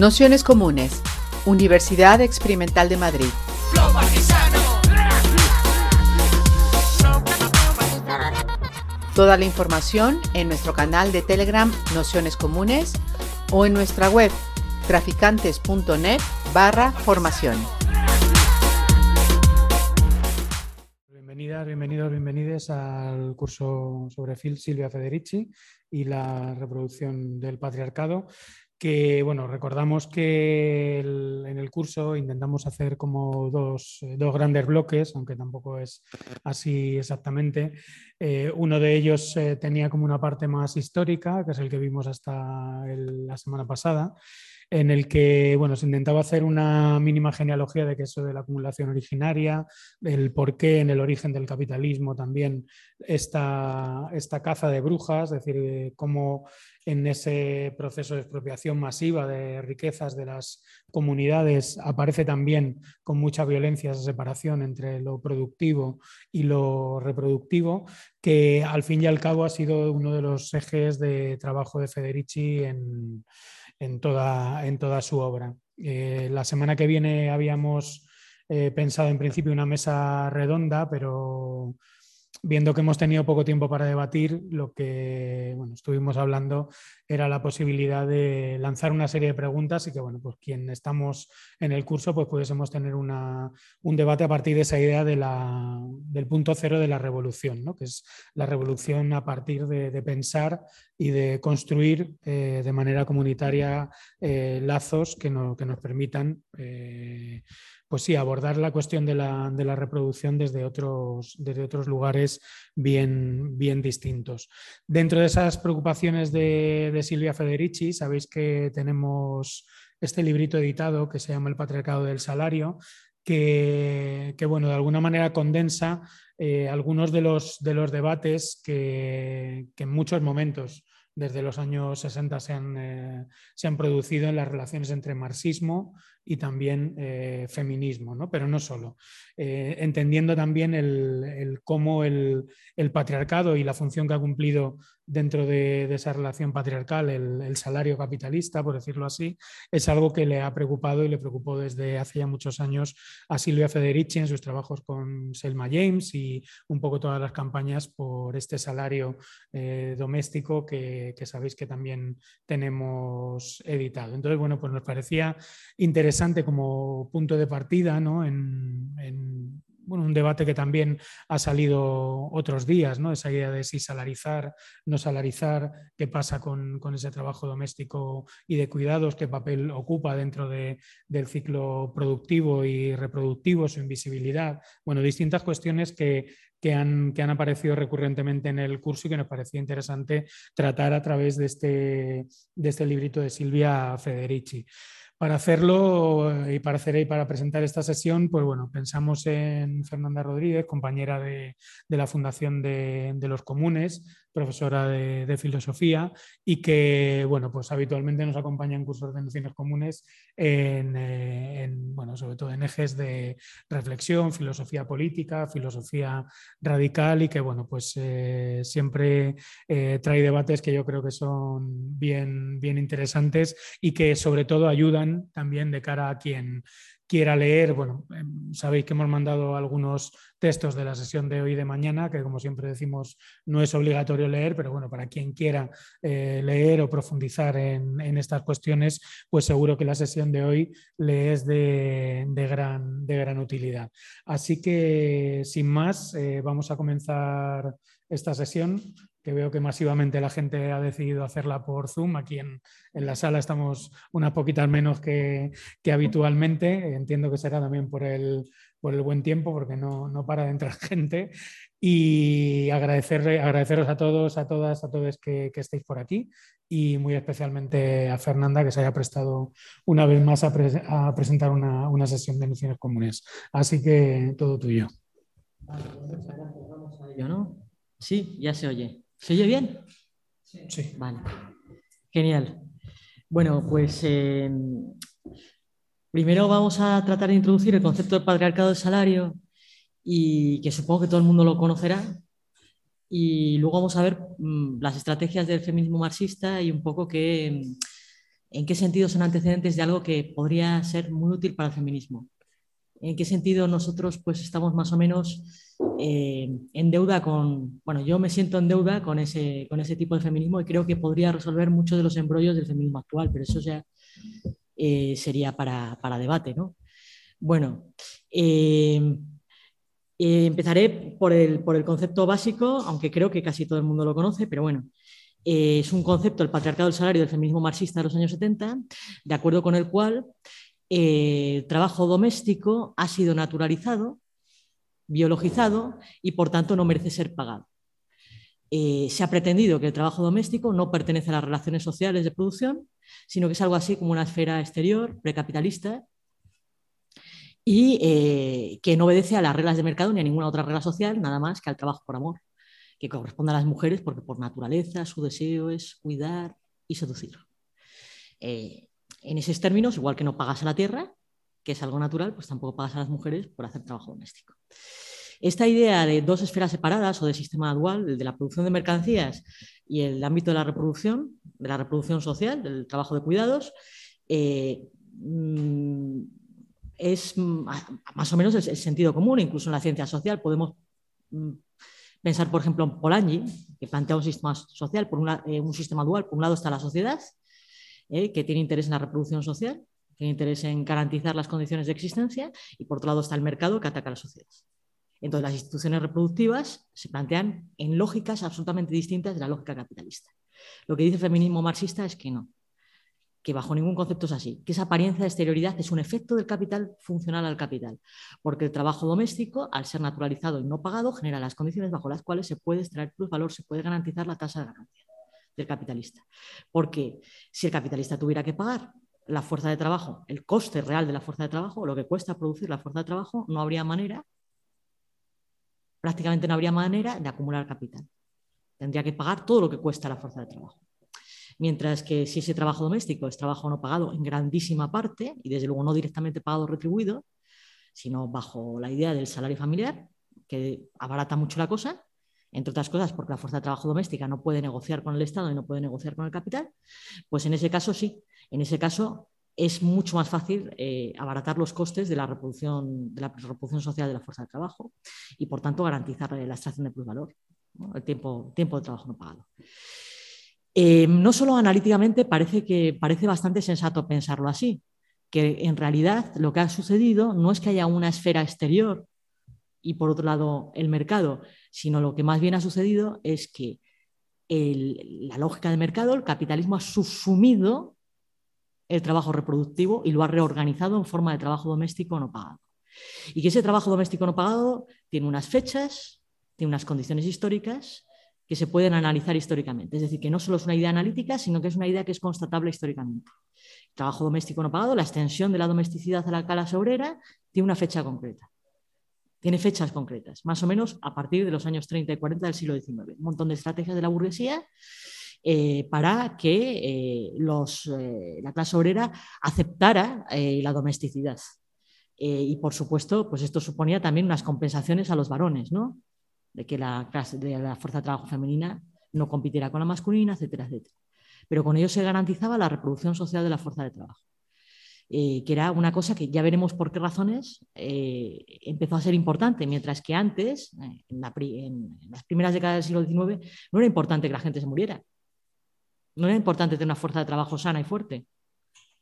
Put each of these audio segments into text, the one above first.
Nociones Comunes, Universidad Experimental de Madrid. Toda la información en nuestro canal de Telegram Nociones Comunes o en nuestra web traficantes.net barra formación. Bienvenidas, bienvenidos, bienvenides al curso sobre Phil Silvia Federici y la reproducción del patriarcado que bueno, recordamos que en el curso intentamos hacer como dos, eh, grandes bloques, aunque tampoco es así exactamente. Eh, uno de ellos eh, tenía como una parte más histórica, que es el que vimos hasta la semana pasada, en el que bueno, se intentaba hacer una mínima genealogía de que eso de la acumulación originaria, el por qué en el origen del capitalismo también esta, esta caza de brujas, es decir, cómo en ese proceso de expropiación masiva de riquezas de las comunidades aparece también con mucha violencia esa separación entre lo productivo y lo reproductivo, que al fin y al cabo ha sido uno de los ejes de trabajo de Federici en en toda, en toda su obra. Eh, la semana que viene habíamos eh, pensado en principio una mesa redonda, pero viendo que hemos tenido poco tiempo para debatir, lo que bueno, estuvimos hablando era la posibilidad de lanzar una serie de preguntas y que, bueno, pues quien estamos en el curso, pues pudiésemos tener una, un debate a partir de esa idea de la, del punto cero de la revolución, ¿no? que es la revolución a partir de, pensar y de construir eh, de manera comunitaria eh, lazos que, que, nos permitan eh, pues sí, abordar la cuestión de la, reproducción desde otros, lugares bien, distintos. Dentro de esas preocupaciones de, Silvia Federici, sabéis que tenemos este librito editado que se llama El patriarcado del salario, que, bueno, de alguna manera condensa eh, algunos de los, de los debates que, que en muchos momentos desde los años 60 eh, se han, producido en las relaciones entre marxismo y también eh, feminismo, ¿no? pero no solo. Eh, entendiendo también el, cómo el, patriarcado y la función que ha cumplido dentro de, esa relación patriarcal, el, salario capitalista, por decirlo así, es algo que le ha preocupado y le preocupó desde hace ya muchos años a Silvia Federici en sus trabajos con Selma James y un poco todas las campañas por este salario doméstico que, que sabéis que también tenemos editado. Entonces, bueno, pues nos parecía interesante como punto de partida en, un debate que también ha salido otros días, ¿no? esa idea de si salarizar, no salarizar, qué pasa con, ese trabajo doméstico y de cuidados, qué papel ocupa dentro del ciclo productivo y reproductivo, su invisibilidad, bueno, distintas cuestiones que, que han, que han, aparecido recurrentemente en el curso y que nos parecía interesante tratar a través de este, de este librito de Silvia Federici. Para hacerlo eh, y para, hacer, y para presentar esta sesión, pues bueno, pensamos en Fernanda Rodríguez, compañera de, la Fundación de, los Comunes, profesora de, filosofía y que, bueno, pues habitualmente nos acompaña en cursos de nociones comunes en, eh, bueno, sobre todo en ejes de reflexión, filosofía política, filosofía radical y que, bueno, pues eh, siempre trae debates que yo creo que son bien, bien interesantes y que sobre todo ayudan también de cara a quien quiera leer. Bueno, em, sabéis que hemos mandado algunos textos de la sesión de hoy y de mañana, que como siempre decimos no es obligatorio leer, pero bueno, para quien quiera eh, leer o profundizar en, estas cuestiones, pues seguro que la sesión de hoy le es de, gran, utilidad. Así que, sin más, eh, vamos a comenzar esta sesión que veo que masivamente la gente ha decidido hacerla por Zoom. Aquí en, la sala estamos unas poquitas menos que, habitualmente. Entiendo que será también por el, por el buen tiempo, porque no, no, para de entrar gente. Y agradecerle, agradeceros a todos, a todas, a todos que, que, estéis por aquí y muy especialmente a Fernanda que se haya prestado una vez más a, presentar una, una, sesión de nociones comunes. Así que todo tuyo. Vale, pues Vamos a ello, ¿no? Sí, ya se oye. ¿Se oye bien? Sí. Vale. Genial. Bueno, pues em, primero vamos a tratar de introducir el concepto del patriarcado del salario y que supongo que todo el mundo lo conocerá. Y luego vamos a ver mm, las estrategias del feminismo marxista y un poco qué, ¿En qué sentido son antecedentes de algo que podría ser muy útil para el feminismo? ¿En qué sentido nosotros pues estamos más o menos eh, en deuda con, bueno, yo me siento en deuda con ese, con ese tipo de feminismo y creo que podría resolver muchos de los embrollos del feminismo actual, pero eso ya eh, sería para, para, debate, ¿no? Bueno, eh, empezaré por el, por el concepto básico, aunque creo que casi todo el mundo lo conoce, pero bueno, es un concepto, el patriarcado del salario del feminismo marxista de los años 70, de acuerdo con el cual el trabajo doméstico ha sido naturalizado, biologizado y por tanto no merece ser pagado. Eh, se ha pretendido que el trabajo doméstico no pertenece a las relaciones sociales de producción, sino que es algo así como una esfera exterior, precapitalista, y eh, que no obedece a las reglas de mercado ni a ninguna otra regla social, nada más que al trabajo por amor que corresponde a las mujeres porque por naturaleza su deseo es cuidar y seducir. Eh, en esos términos, igual que no pagas a la tierra, que es algo natural, pues tampoco pagas a las mujeres por hacer trabajo doméstico. Esta idea de dos esferas separadas o de sistema dual, el de la producción de mercancías y el ámbito de la reproducción, de la reproducción social, del trabajo de cuidados, eh, mm, es más o menos el, sentido común, incluso en la ciencia social podemos mm, Pensar, por ejemplo, en Polanyi, que plantea un sistema social, por eh, un sistema dual. Por un lado está la sociedad, eh, que tiene interés en la reproducción social, tiene interés en garantizar las condiciones de existencia, y por otro lado está el mercado, que ataca a la sociedad. Entonces, las instituciones reproductivas se plantean en lógicas absolutamente distintas de la lógica capitalista. Lo que dice el feminismo marxista es que no, que bajo ningún concepto es así, que esa apariencia de exterioridad es un efecto del capital funcional al capital, porque el trabajo doméstico, al ser naturalizado y no pagado, genera las condiciones bajo las cuales se puede extraer valor, se puede garantizar la tasa de ganancia del capitalista. Porque si el capitalista tuviera que pagar la fuerza de trabajo, el coste real de la fuerza de trabajo, lo que cuesta producir la fuerza de trabajo, no habría manera, prácticamente no habría manera de acumular capital. Tendría que pagar todo lo que cuesta la fuerza de trabajo. Mientras que si ese trabajo doméstico es trabajo no pagado en grandísima parte, y desde luego no directamente pagado o retribuido, sino bajo la idea del salario familiar, que abarata mucho la cosa, entre otras cosas porque la fuerza de trabajo doméstica no puede negociar con el Estado y no puede negociar con el capital, pues en ese caso sí, en ese caso es mucho más fácil eh, abaratar los costes de la, reproducción, de la reproducción social de la fuerza de trabajo y por tanto garantizar la extracción de plusvalor, el tiempo, de trabajo no pagado. Eh, no solo analíticamente parece que parece bastante sensato pensarlo así, que en realidad lo que ha sucedido no es que haya una esfera exterior y por otro lado el mercado, sino lo que más bien ha sucedido es que la lógica de mercado, el capitalismo ha subsumido el trabajo reproductivo y lo ha reorganizado en forma de trabajo doméstico no pagado. Y que ese trabajo doméstico no pagado tiene unas fechas, tiene unas condiciones históricas que se pueden analizar históricamente. Es decir, que no solo es una idea analítica, sino que es una idea que es constatable históricamente. El trabajo doméstico no pagado, la extensión de la domesticidad a la clase obrera, tiene una fecha concreta. Tiene fechas concretas, más o menos a partir de los años 30 y 40 del siglo XIX. Un montón de estrategias de la burguesía eh, para que eh, eh, la clase obrera aceptara la domesticidad. y por supuesto, pues esto suponía también unas compensaciones a los varones, ¿no? de que la, de la fuerza de trabajo femenina no compitiera con la masculina, etcétera, etcétera. Pero con ello se garantizaba la reproducción social de la fuerza de trabajo, eh, que era una cosa que ya veremos por qué razones empezó a ser importante, mientras que antes, en, las primeras décadas del siglo XIX, no era importante que la gente se muriera. No era importante tener una fuerza de trabajo sana y fuerte.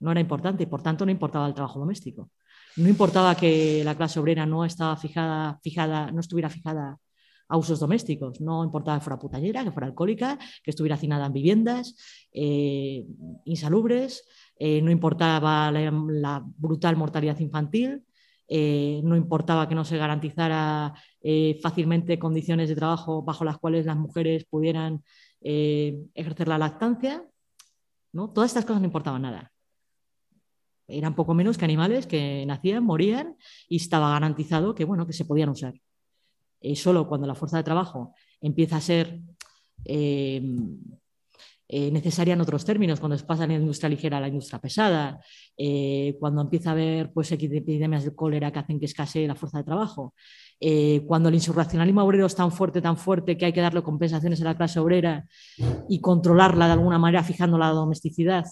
No era importante y por tanto no importaba el trabajo doméstico. No importaba que la clase obrera no estaba fijada, fijada, no estuviera fijada a usos domésticos. No importaba que fuera putallera, que fuera alcohólica, que estuviera hacinada en viviendas eh, insalubres, eh, no importaba la, brutal mortalidad infantil, eh, no importaba que no se garantizara fácilmente condiciones de trabajo bajo las cuales las mujeres pudieran ejercer la lactancia. ¿no? Todas estas cosas no importaban nada eran poco menos que animales que nacían, morían y estaba garantizado que, bueno, que se podían usar. Eh, solo cuando la fuerza de trabajo empieza a ser eh, eh, necesaria en otros términos, cuando se pasa de la industria ligera a la industria pesada, cuando empieza a haber pues, epidemias de cólera que hacen que escasee la fuerza de trabajo, cuando el insurreccionalismo obrero es tan fuerte, tan fuerte que hay que darle compensaciones a la clase obrera y controlarla de alguna manera fijando la domesticidad,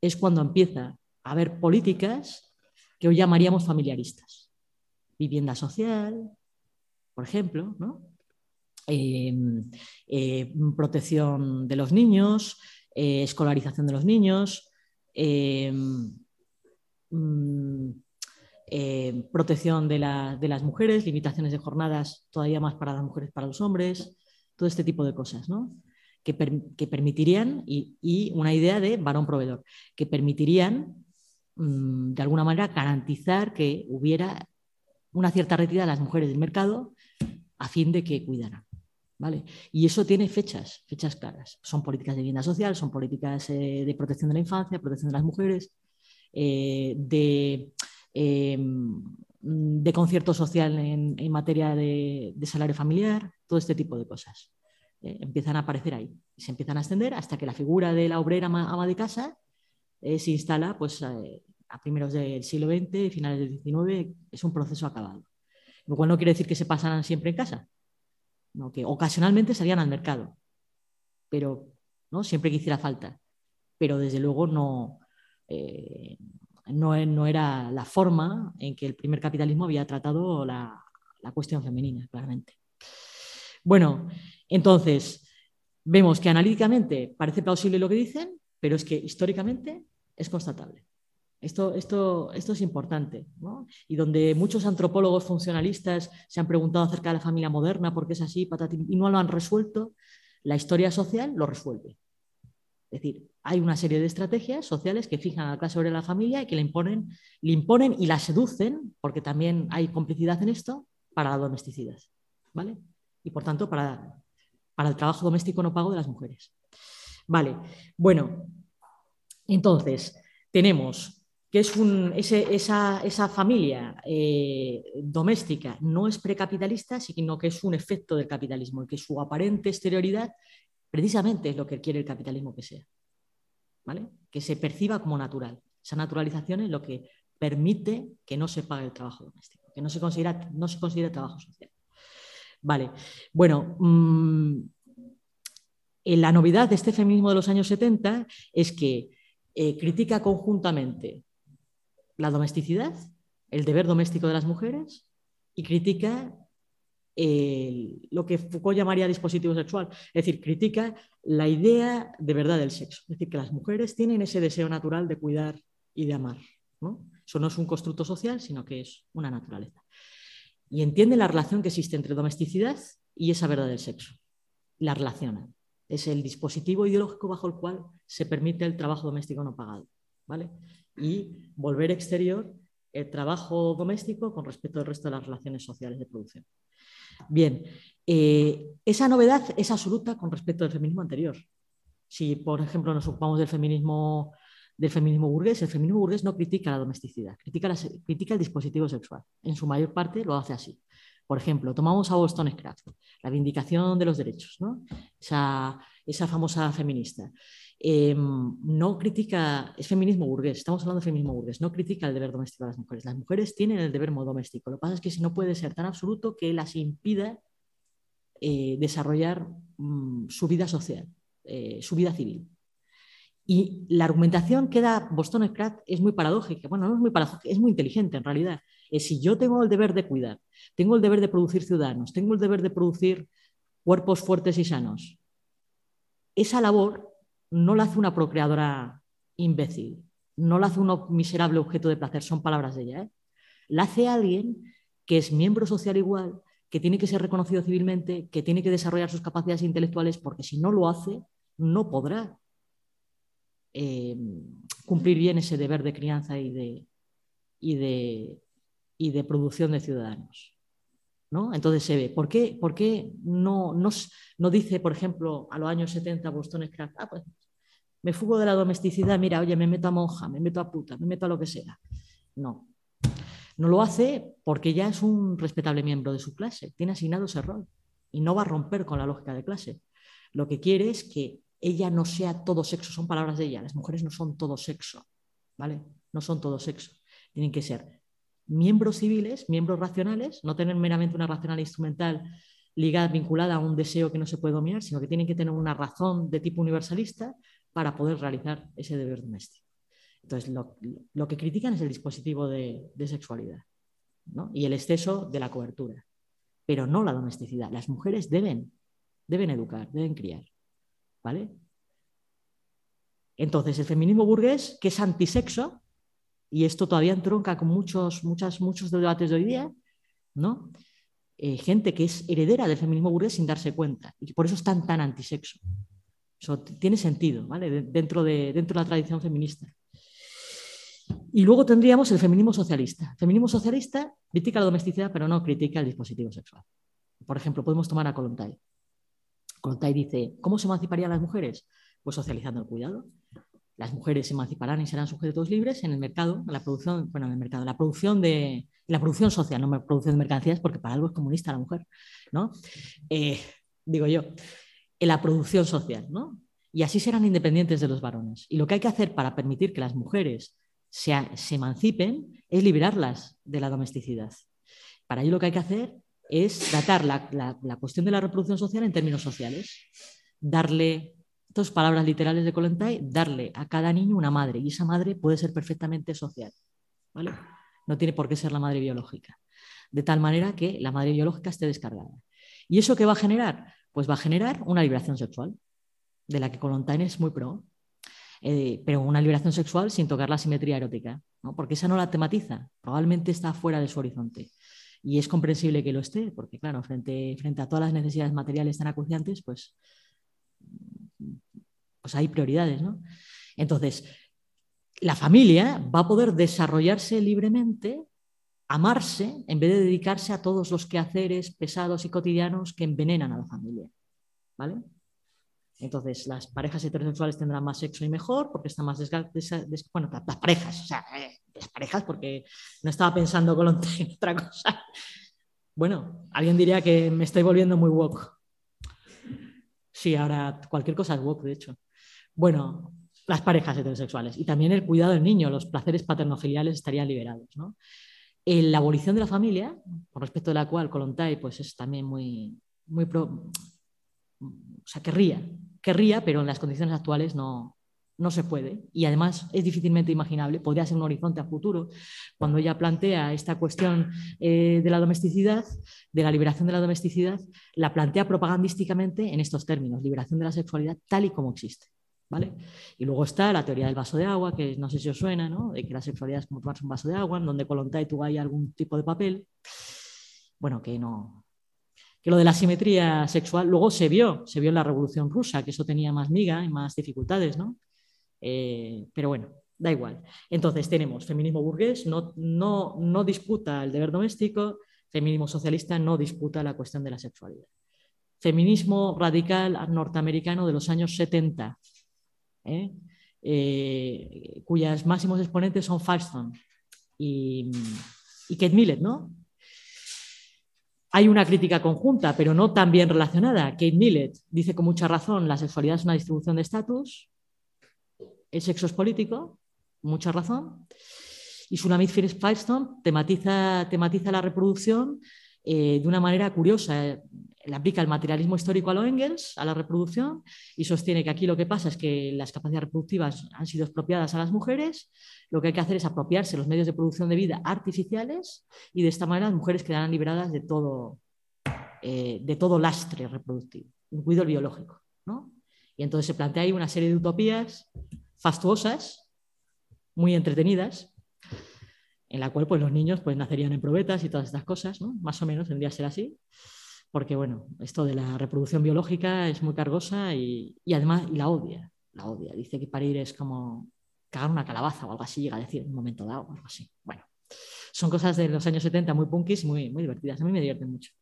es cuando empieza a haber políticas que hoy llamaríamos familiaristas. Vivienda social, por ejemplo, em, eh, protección de los niños, eh, escolarización de los niños, em, mm, eh, protección de, las mujeres, limitaciones de jornadas todavía más para las mujeres, para los hombres, todo este tipo de cosas, ¿no? que, permitirían, y, una idea de varón proveedor, que permitirían mm, de alguna manera garantizar que hubiera una cierta retirada de las mujeres del mercado a fin de que cuidaran. ¿Vale? Y eso tiene fechas, fechas claras. Son políticas de vivienda social, son políticas eh, de protección de la infancia, protección de las mujeres, eh, de Em, de concierto social en, materia de, salario familiar, todo este tipo de cosas. Eh, empiezan a aparecer ahí, se empiezan a extender hasta que la figura de la obrera ama, de casa se instala pues, a primeros del siglo XX, finales del XIX, es un proceso acabado. Lo cual no quiere decir que se pasaran siempre en casa, ¿no? que ocasionalmente salían al mercado, pero ¿no? siempre que hiciera falta. Pero desde luego no, no, era la forma en que el primer capitalismo había tratado la, cuestión femenina, claramente. Bueno, entonces, vemos que analíticamente parece plausible lo que dicen, pero es que históricamente es constatable. Esto, es importante. Y donde muchos antropólogos funcionalistas se han preguntado acerca de la familia moderna, por qué es así, y no lo han resuelto, la historia social lo resuelve. Es decir, hay una serie de estrategias sociales que fijan a la clase sobre la familia y que le imponen, le imponen y la seducen, porque también hay complicidad en esto, para la domesticidad. ¿vale? Y por tanto, para, para el trabajo doméstico no pago de las mujeres. Vale, bueno, entonces tenemos que es un, esa, esa, familia eh, doméstica no es precapitalista, sino que es un efecto del capitalismo y que su aparente exterioridad Precisamente es lo que quiere el capitalismo que sea. ¿vale? Que se perciba como natural. Esa naturalización es lo que permite que no se pague el trabajo doméstico, que no se considera, no se considere trabajo social. Vale, bueno, mm, la novedad de este feminismo de los años 70 es que eh, critica conjuntamente la domesticidad, el deber doméstico de las mujeres y critica lo que Foucault llamaría dispositivo sexual. Es decir, critica la idea de verdad del sexo. Es decir, que las mujeres tienen ese deseo natural de cuidar y de amar. ¿no? Eso no es un constructo social, sino que es una naturaleza. Y entiende la relación que existe entre domesticidad y esa verdad del sexo. La relaciona. Es el dispositivo ideológico bajo el cual se permite el trabajo doméstico no pagado. ¿vale? Y volver exterior el trabajo doméstico con respecto al resto de las relaciones sociales de producción. Bien, eh, esa novedad es absoluta con respecto al feminismo anterior. Si, por ejemplo, nos ocupamos del feminismo, del feminismo burgués, el feminismo burgués no critica la domesticidad, critica, el dispositivo sexual. En su mayor parte lo hace así. Por ejemplo, tomamos a Boston Scratch, la vindicación de los derechos, ¿no? esa, esa famosa feminista. Em, no critica, es feminismo burgués, estamos hablando de feminismo burgués, no critica el deber doméstico de las mujeres. Las mujeres tienen el deber doméstico. Lo que pasa es que si no puede ser tan absoluto que las impida eh, desarrollar mm, su vida social, eh, su vida civil. Y la argumentación que da Boston Scratch es muy paradójica. Bueno, no es muy paradójica, es muy inteligente en realidad. Si yo tengo el deber de cuidar, tengo el deber de producir ciudadanos, tengo el deber de producir cuerpos fuertes y sanos, esa labor no la hace una procreadora imbécil, no la hace un miserable objeto de placer, son palabras de ella. ¿eh? La hace alguien que es miembro social igual, que tiene que ser reconocido civilmente, que tiene que desarrollar sus capacidades intelectuales, porque si no lo hace, no podrá eh, cumplir bien ese deber de crianza y de, producción de ciudadanos. ¿no? Entonces se ve. ¿Por qué, por qué no, no, dice, por ejemplo, a los años 70 Boston Scratch, ah, pues me fugo de la domesticidad, mira, oye, me meto a monja, me meto a puta, me meto a lo que sea? No. No lo hace porque ya es un respetable miembro de su clase, tiene asignado ese rol y no va a romper con la lógica de clase. Lo que quiere es que ella no sea todo sexo, son palabras de ella, las mujeres no son todo sexo, ¿vale? No son todo sexo, tienen que ser miembros civiles, miembros racionales, no tener meramente una racional instrumental ligada, vinculada a un deseo que no se puede dominar, sino que tienen que tener una razón de tipo universalista para poder realizar ese deber doméstico. Entonces, lo, que critican es el dispositivo de, sexualidad y el exceso de la cobertura, pero no la domesticidad. Las mujeres deben, deben educar, deben criar. ¿Vale? Entonces, el feminismo burgués, que es antisexo, y esto todavía entronca con muchos, muchas, muchos debates de hoy día, ¿no? Eh, gente que es heredera del feminismo burgués sin darse cuenta, y por eso están tan antisexo. Eso tiene sentido, ¿vale? dentro, de, dentro de la tradición feminista. Y luego tendríamos el feminismo socialista. El feminismo socialista critica la domesticidad, pero no critica el dispositivo sexual. Por ejemplo, podemos tomar a Kolontai. Kolontai dice, ¿cómo se emanciparían las mujeres? Pues socializando el cuidado. Las mujeres se emanciparán y serán sujetos libres en el mercado, en la producción, bueno, en el mercado, la producción de la producción social, no producción de mercancías, porque para algo es comunista la mujer, ¿no? Eh, digo yo, en la producción social, ¿no? Y así serán independientes de los varones. Y lo que hay que hacer para permitir que las mujeres se, emancipen es liberarlas de la domesticidad. Para ello lo que hay que hacer es tratar la, cuestión de la reproducción social en términos sociales. Darle, dos palabras literales de Colentay, darle a cada niño una madre y esa madre puede ser perfectamente social. ¿vale? No tiene por qué ser la madre biológica. De tal manera que la madre biológica esté descargada. ¿Y eso qué va a generar? Pues va a generar una liberación sexual, de la que Colontain es muy pro. Eh, pero una liberación sexual sin tocar la simetría erótica, porque esa no la tematiza, probablemente está fuera de su horizonte. Y es comprensible que lo esté, porque claro, frente, frente a todas las necesidades materiales tan acuciantes, pues, pues hay prioridades. ¿no? Entonces, la familia va a poder desarrollarse libremente, amarse, en vez de dedicarse a todos los quehaceres pesados y cotidianos que envenenan a la familia. ¿Vale? Entonces, las parejas heterosexuales tendrán más sexo y mejor porque están más desgastadas. Bueno, las parejas, o sea, eh, las parejas, porque no estaba pensando con otra cosa. Bueno, alguien diría que me estoy volviendo muy woke. Sí, ahora cualquier cosa es woke, de hecho. Bueno, las parejas heterosexuales y también el cuidado del niño, los placeres paternofiliales estarían liberados. ¿no? La abolición de la familia, por respecto de la cual Colontai pues, es también muy, muy pro, o sea, querría, querría, pero en las condiciones actuales no, no se puede. Y además es difícilmente imaginable, podría ser un horizonte a futuro, cuando ella plantea esta cuestión eh, de la domesticidad, de la liberación de la domesticidad, la plantea propagandísticamente en estos términos, liberación de la sexualidad tal y como existe. Y luego está la teoría del vaso de agua, que no sé si os suena, ¿no? de que la sexualidad es como tomarse un vaso de agua, en donde Kolontai tú hay algún tipo de papel. Bueno, que no, que lo de la simetría sexual luego se vio, se vio en la Revolución Rusa, que eso tenía más miga y más dificultades, ¿no? Eh, pero bueno, da igual. Entonces tenemos feminismo burgués, no, no, no disputa el deber doméstico, feminismo socialista no disputa la cuestión de la sexualidad. Feminismo radical norteamericano de los años 70, ¿eh? Eh, cuyas máximos exponentes son Firestone y, Kate Millett, ¿no? Hay una crítica conjunta, pero no tan bien relacionada. Kate Millett dice con mucha razón, la sexualidad es una distribución de estatus, el sexo es político, mucha razón. Y Sulamit Firestone tematiza, tematiza la reproducción eh, de una manera curiosa. Le aplica el materialismo histórico a lo Engels, a la reproducción, y sostiene que aquí lo que pasa es que las capacidades reproductivas han sido expropiadas a las mujeres. Lo que hay que hacer es apropiarse los medios de producción de vida artificiales y de esta manera las mujeres quedarán liberadas de todo, eh, de todo lastre reproductivo, incluido el biológico. Y entonces se plantea ahí una serie de utopías fastuosas, muy entretenidas, en la cual pues, los niños pues, nacerían en probetas y todas estas cosas, ¿no? más o menos tendría que ser así, porque bueno, esto de la reproducción biológica es muy cargosa y, además la odia, la odia. Dice que parir es como cagar una calabaza o algo así, llega a decir en un momento dado, algo así. Bueno, son cosas de los años 70 muy punkis y muy, muy divertidas, a mí me divierten mucho.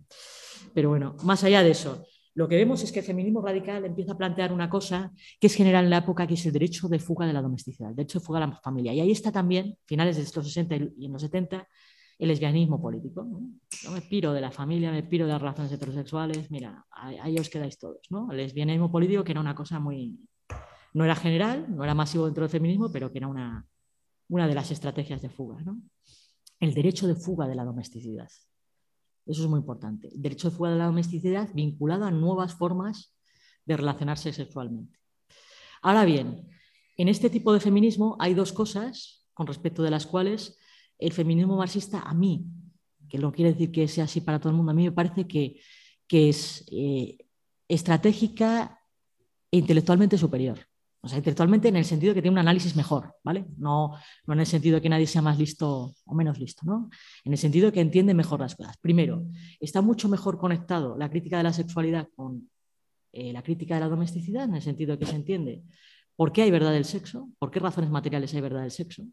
Pero bueno, más allá de eso, lo que vemos es que el feminismo radical empieza a plantear una cosa que es general en la época, que es el derecho de fuga de la domesticidad, el derecho de fuga de la familia. Y ahí está también, finales de los 60 y en los 70, el lesbianismo político. Yo me piro de la familia, me piro de las relaciones heterosexuales, mira, ahí, os quedáis todos. El lesbianismo político, que era una cosa muy... No era general, no era masivo dentro del feminismo, pero que era una, una de las estrategias de fuga. El derecho de fuga de la domesticidad. Eso es muy importante. derecho de fuga de la domesticidad vinculado a nuevas formas de relacionarse sexualmente. Ahora bien, En este tipo de feminismo hay dos cosas con respecto de las cuales el feminismo marxista a mí, que no quiere decir que sea así para todo el mundo, a mí me parece que, es eh, estratégica e intelectualmente superior. O sea, intelectualmente en el sentido de que tiene un análisis mejor, ¿vale? No, no en el sentido de que nadie sea más listo o menos listo, ¿no? En el sentido de que entiende mejor las cosas. Primero, está mucho mejor conectado la crítica de la sexualidad con eh, la crítica de la domesticidad, en el sentido de que se entiende por qué hay verdad del sexo, por qué razones materiales hay verdad del sexo,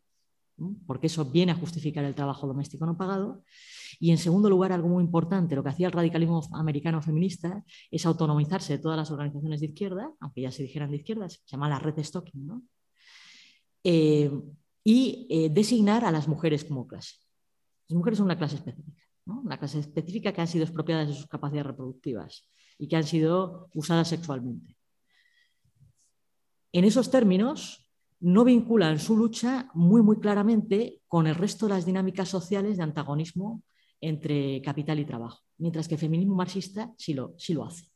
porque eso viene a justificar el trabajo doméstico no pagado. Y en segundo lugar, algo muy importante, lo que hacía el radicalismo americano feminista es autonomizarse de todas las organizaciones de izquierda, aunque ya se dijeran de izquierda, se llama la red stocking, ¿no? Eh, y eh, designar a las mujeres como clase. Las mujeres son una clase específica, una clase específica que han sido expropiadas de sus capacidades reproductivas y que han sido usadas sexualmente. En esos términos, no vinculan su lucha muy, muy claramente con el resto de las dinámicas sociales de antagonismo entre capital y trabajo, mientras que el feminismo marxista sí lo, sí lo hace.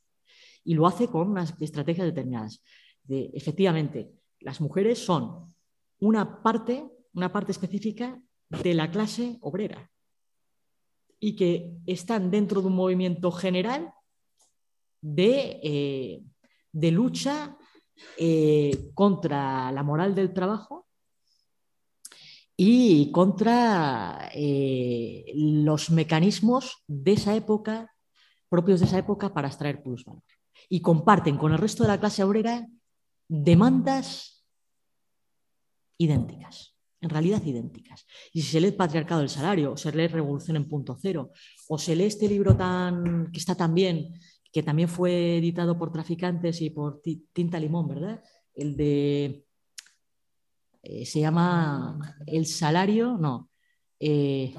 Y lo hace con unas estrategias determinadas. De, efectivamente, las mujeres son una parte, una parte específica de la clase obrera y que están dentro de un movimiento general de, eh, de lucha eh, contra la moral del trabajo y contra eh, los mecanismos de esa época, propios de esa época, para extraer plusvalor. Y comparten con el resto de la clase obrera demandas idénticas, en realidad idénticas. Y si se lee el patriarcado del salario, o se lee Revolución en punto cero, o se lee este libro tan, que está tan bien, que también fue editado por Traficantes y por Tinta Limón, ¿verdad? El de... Eh, se llama El Salario, no. Eh,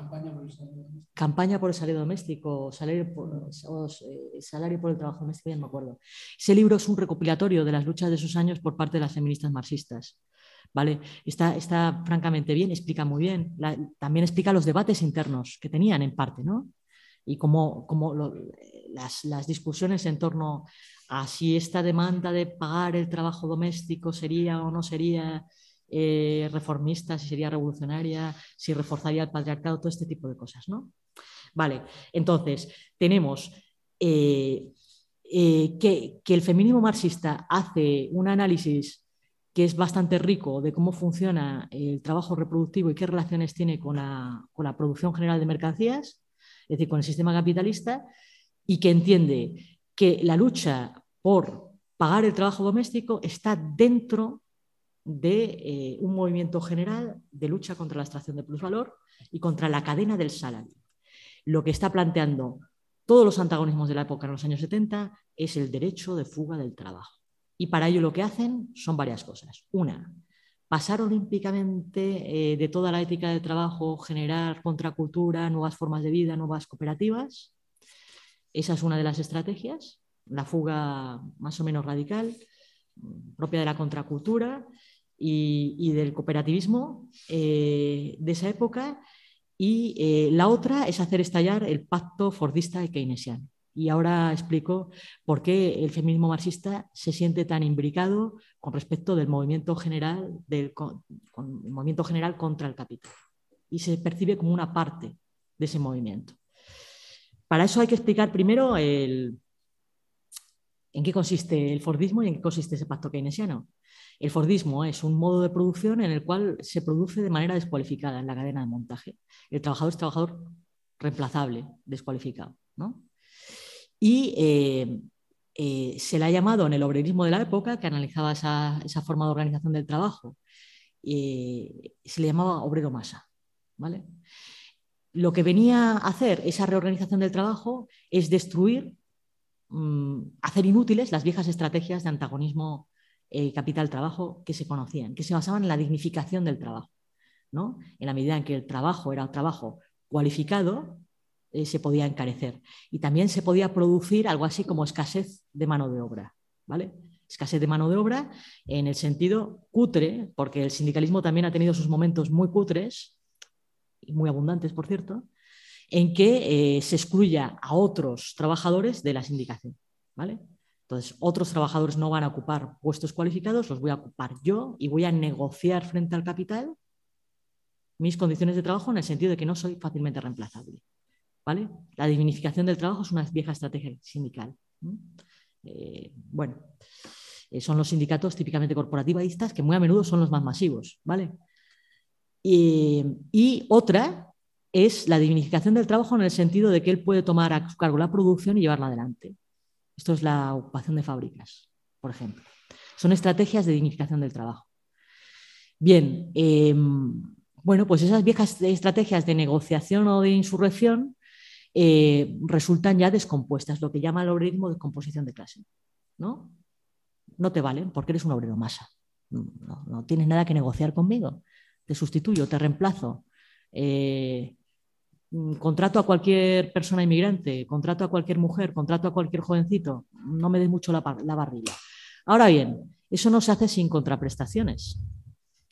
campaña, por el salario doméstico, salario por, eh, salario por el trabajo doméstico, ya no me acuerdo. Ese libro es un recopilatorio de las luchas de esos años por parte de las feministas marxistas. ¿Vale? Está, está francamente bien, explica muy bien. también explica los debates internos que tenían en parte, ¿no? Y cómo, las, discusiones en torno a si esta demanda de pagar el trabajo doméstico sería o no sería eh, reformista, si sería revolucionaria, si reforzaría el patriarcado, todo este tipo de cosas. ¿no? Vale, entonces tenemos eh, eh, que, el feminismo marxista hace un análisis que es bastante rico de cómo funciona el trabajo reproductivo y qué relaciones tiene con la producción general de mercancías es decir, con el sistema capitalista, y que entiende que la lucha por pagar el trabajo doméstico está dentro de eh, un movimiento general de lucha contra la extracción de plusvalor y contra la cadena del salario. Lo que está planteando todos los antagonismos de la época en los años 70 es el derecho de fuga del trabajo. Y para ello lo que hacen son varias cosas. Una, pasar olímpicamente eh, de toda la ética del trabajo, generar contracultura, nuevas formas de vida, nuevas cooperativas. Esa es una de las estrategias, la fuga más o menos radical, propia de la contracultura y, del cooperativismo eh, de esa época. Y eh, la otra es hacer estallar el pacto fordista y keynesiano. Y ahora explico por qué el feminismo marxista se siente tan imbricado con respecto del movimiento general, del movimiento general contra el capital. Y se percibe como una parte de ese movimiento. Para eso hay que explicar primero en qué consiste el Fordismo y en qué consiste ese pacto keynesiano. El Fordismo es un modo de producción en el cual se produce de manera descualificada en la cadena de montaje. El trabajador es trabajador reemplazable, descualificado. ¿no? Y eh, eh, se le ha llamado en el obrerismo de la época, que analizaba esa, forma de organización del trabajo, eh, se le llamaba obrero masa. ¿vale? Lo que venía a hacer esa reorganización del trabajo es destruir, mm, hacer inútiles las viejas estrategias de antagonismo capital-trabajo que se conocían, que se basaban en la dignificación del trabajo. ¿no? En la medida en que el trabajo era un trabajo cualificado, eh, se podía encarecer. Y también se podía producir algo así como escasez de mano de obra. ¿vale? Escasez de mano de obra en el sentido cutre, porque el sindicalismo también ha tenido sus momentos muy cutres, y muy abundantes, por cierto, en que eh, se excluya a otros trabajadores de la sindicación. ¿vale? Entonces, otros trabajadores no van a ocupar puestos cualificados, los voy a ocupar yo y voy a negociar frente al capital mis condiciones de trabajo en el sentido de que no soy fácilmente reemplazable. ¿Vale? La dignificación del trabajo es una vieja estrategia sindical. Eh, bueno, eh, son los sindicatos típicamente corporativistas que muy a menudo son los más masivos. ¿vale? y otra es la dignificación del trabajo en el sentido de que él puede tomar a su cargo la producción y llevarla adelante. Esto es la ocupación de fábricas, por ejemplo. Son estrategias de dignificación del trabajo. Bien, em, bueno, pues esas viejas estrategias de negociación o de insurrección eh, resultan ya descompuestas, lo que llama el algoritmo de composición de clase. ¿no? no te valen porque eres un obrero masa. No, tienes nada que negociar conmigo. Te sustituyo, te reemplazo. Eh, mm, contrato a cualquier persona inmigrante, contrato a cualquier mujer, contrato a cualquier jovencito. No me des mucho la, barriga. Ahora bien, eso no se hace sin contraprestaciones.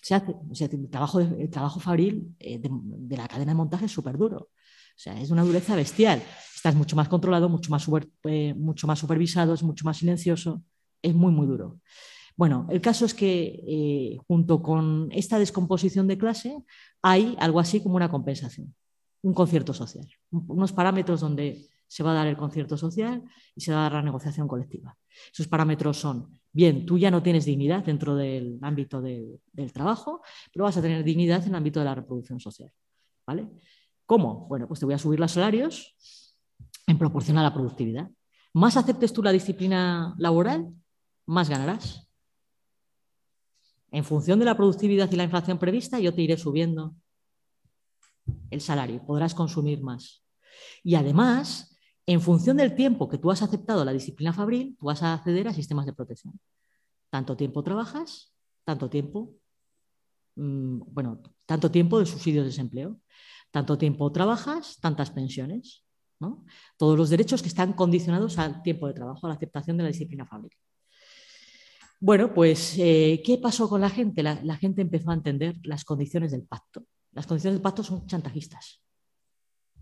Se hace, el, trabajo, el trabajo fabril eh, de, la cadena de montaje es súper duro. O sea, es una dureza bestial. Estás mucho más controlado, mucho más, eh, mucho más supervisado, es mucho más silencioso. Es muy, muy duro. Bueno, el caso es que eh, junto con esta descomposición de clase hay algo así como una compensación, un concierto social, unos parámetros donde se va a dar el concierto social y se va a dar la negociación colectiva. Esos parámetros son, bien, tú ya no tienes dignidad dentro del ámbito del, del trabajo, pero vas a tener dignidad en el ámbito de la reproducción social. ¿vale? ¿Cómo? Bueno, pues te voy a subir los salarios en proporción a la productividad. Más aceptes tú la disciplina laboral, más ganarás. En función de la productividad y la inflación prevista, yo te iré subiendo el salario, podrás consumir más. Y además, en función del tiempo que tú has aceptado la disciplina fabril, tú vas a acceder a sistemas de protección. Tanto tiempo trabajas, tanto tiempo, mm, bueno, tanto tiempo de subsidio de desempleo. Tanto tiempo trabajas, tantas pensiones. Todos los derechos que están condicionados al tiempo de trabajo, a la aceptación de la disciplina fábrica. Bueno, pues, eh, ¿qué pasó con la gente? La, gente empezó a entender las condiciones del pacto. Las condiciones del pacto son chantajistas.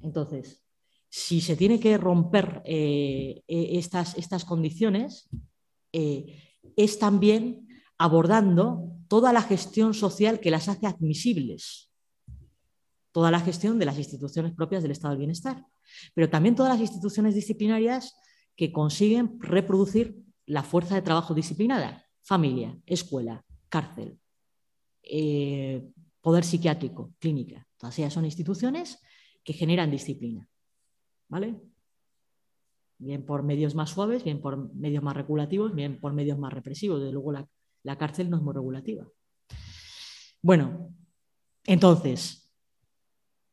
Entonces, si se tiene que romper eh, e, estas, estas, condiciones, eh, es también abordando toda la gestión social que las hace admisibles toda la gestión de las instituciones propias del estado del bienestar, pero también todas las instituciones disciplinarias que consiguen reproducir la fuerza de trabajo disciplinada, familia, escuela, cárcel, eh, poder psiquiátrico, clínica. Todas ellas son instituciones que generan disciplina. ¿Vale? Bien por medios más suaves, bien por medios más regulativos, bien por medios más represivos. Desde luego la, la cárcel no es muy regulativa. Bueno, entonces,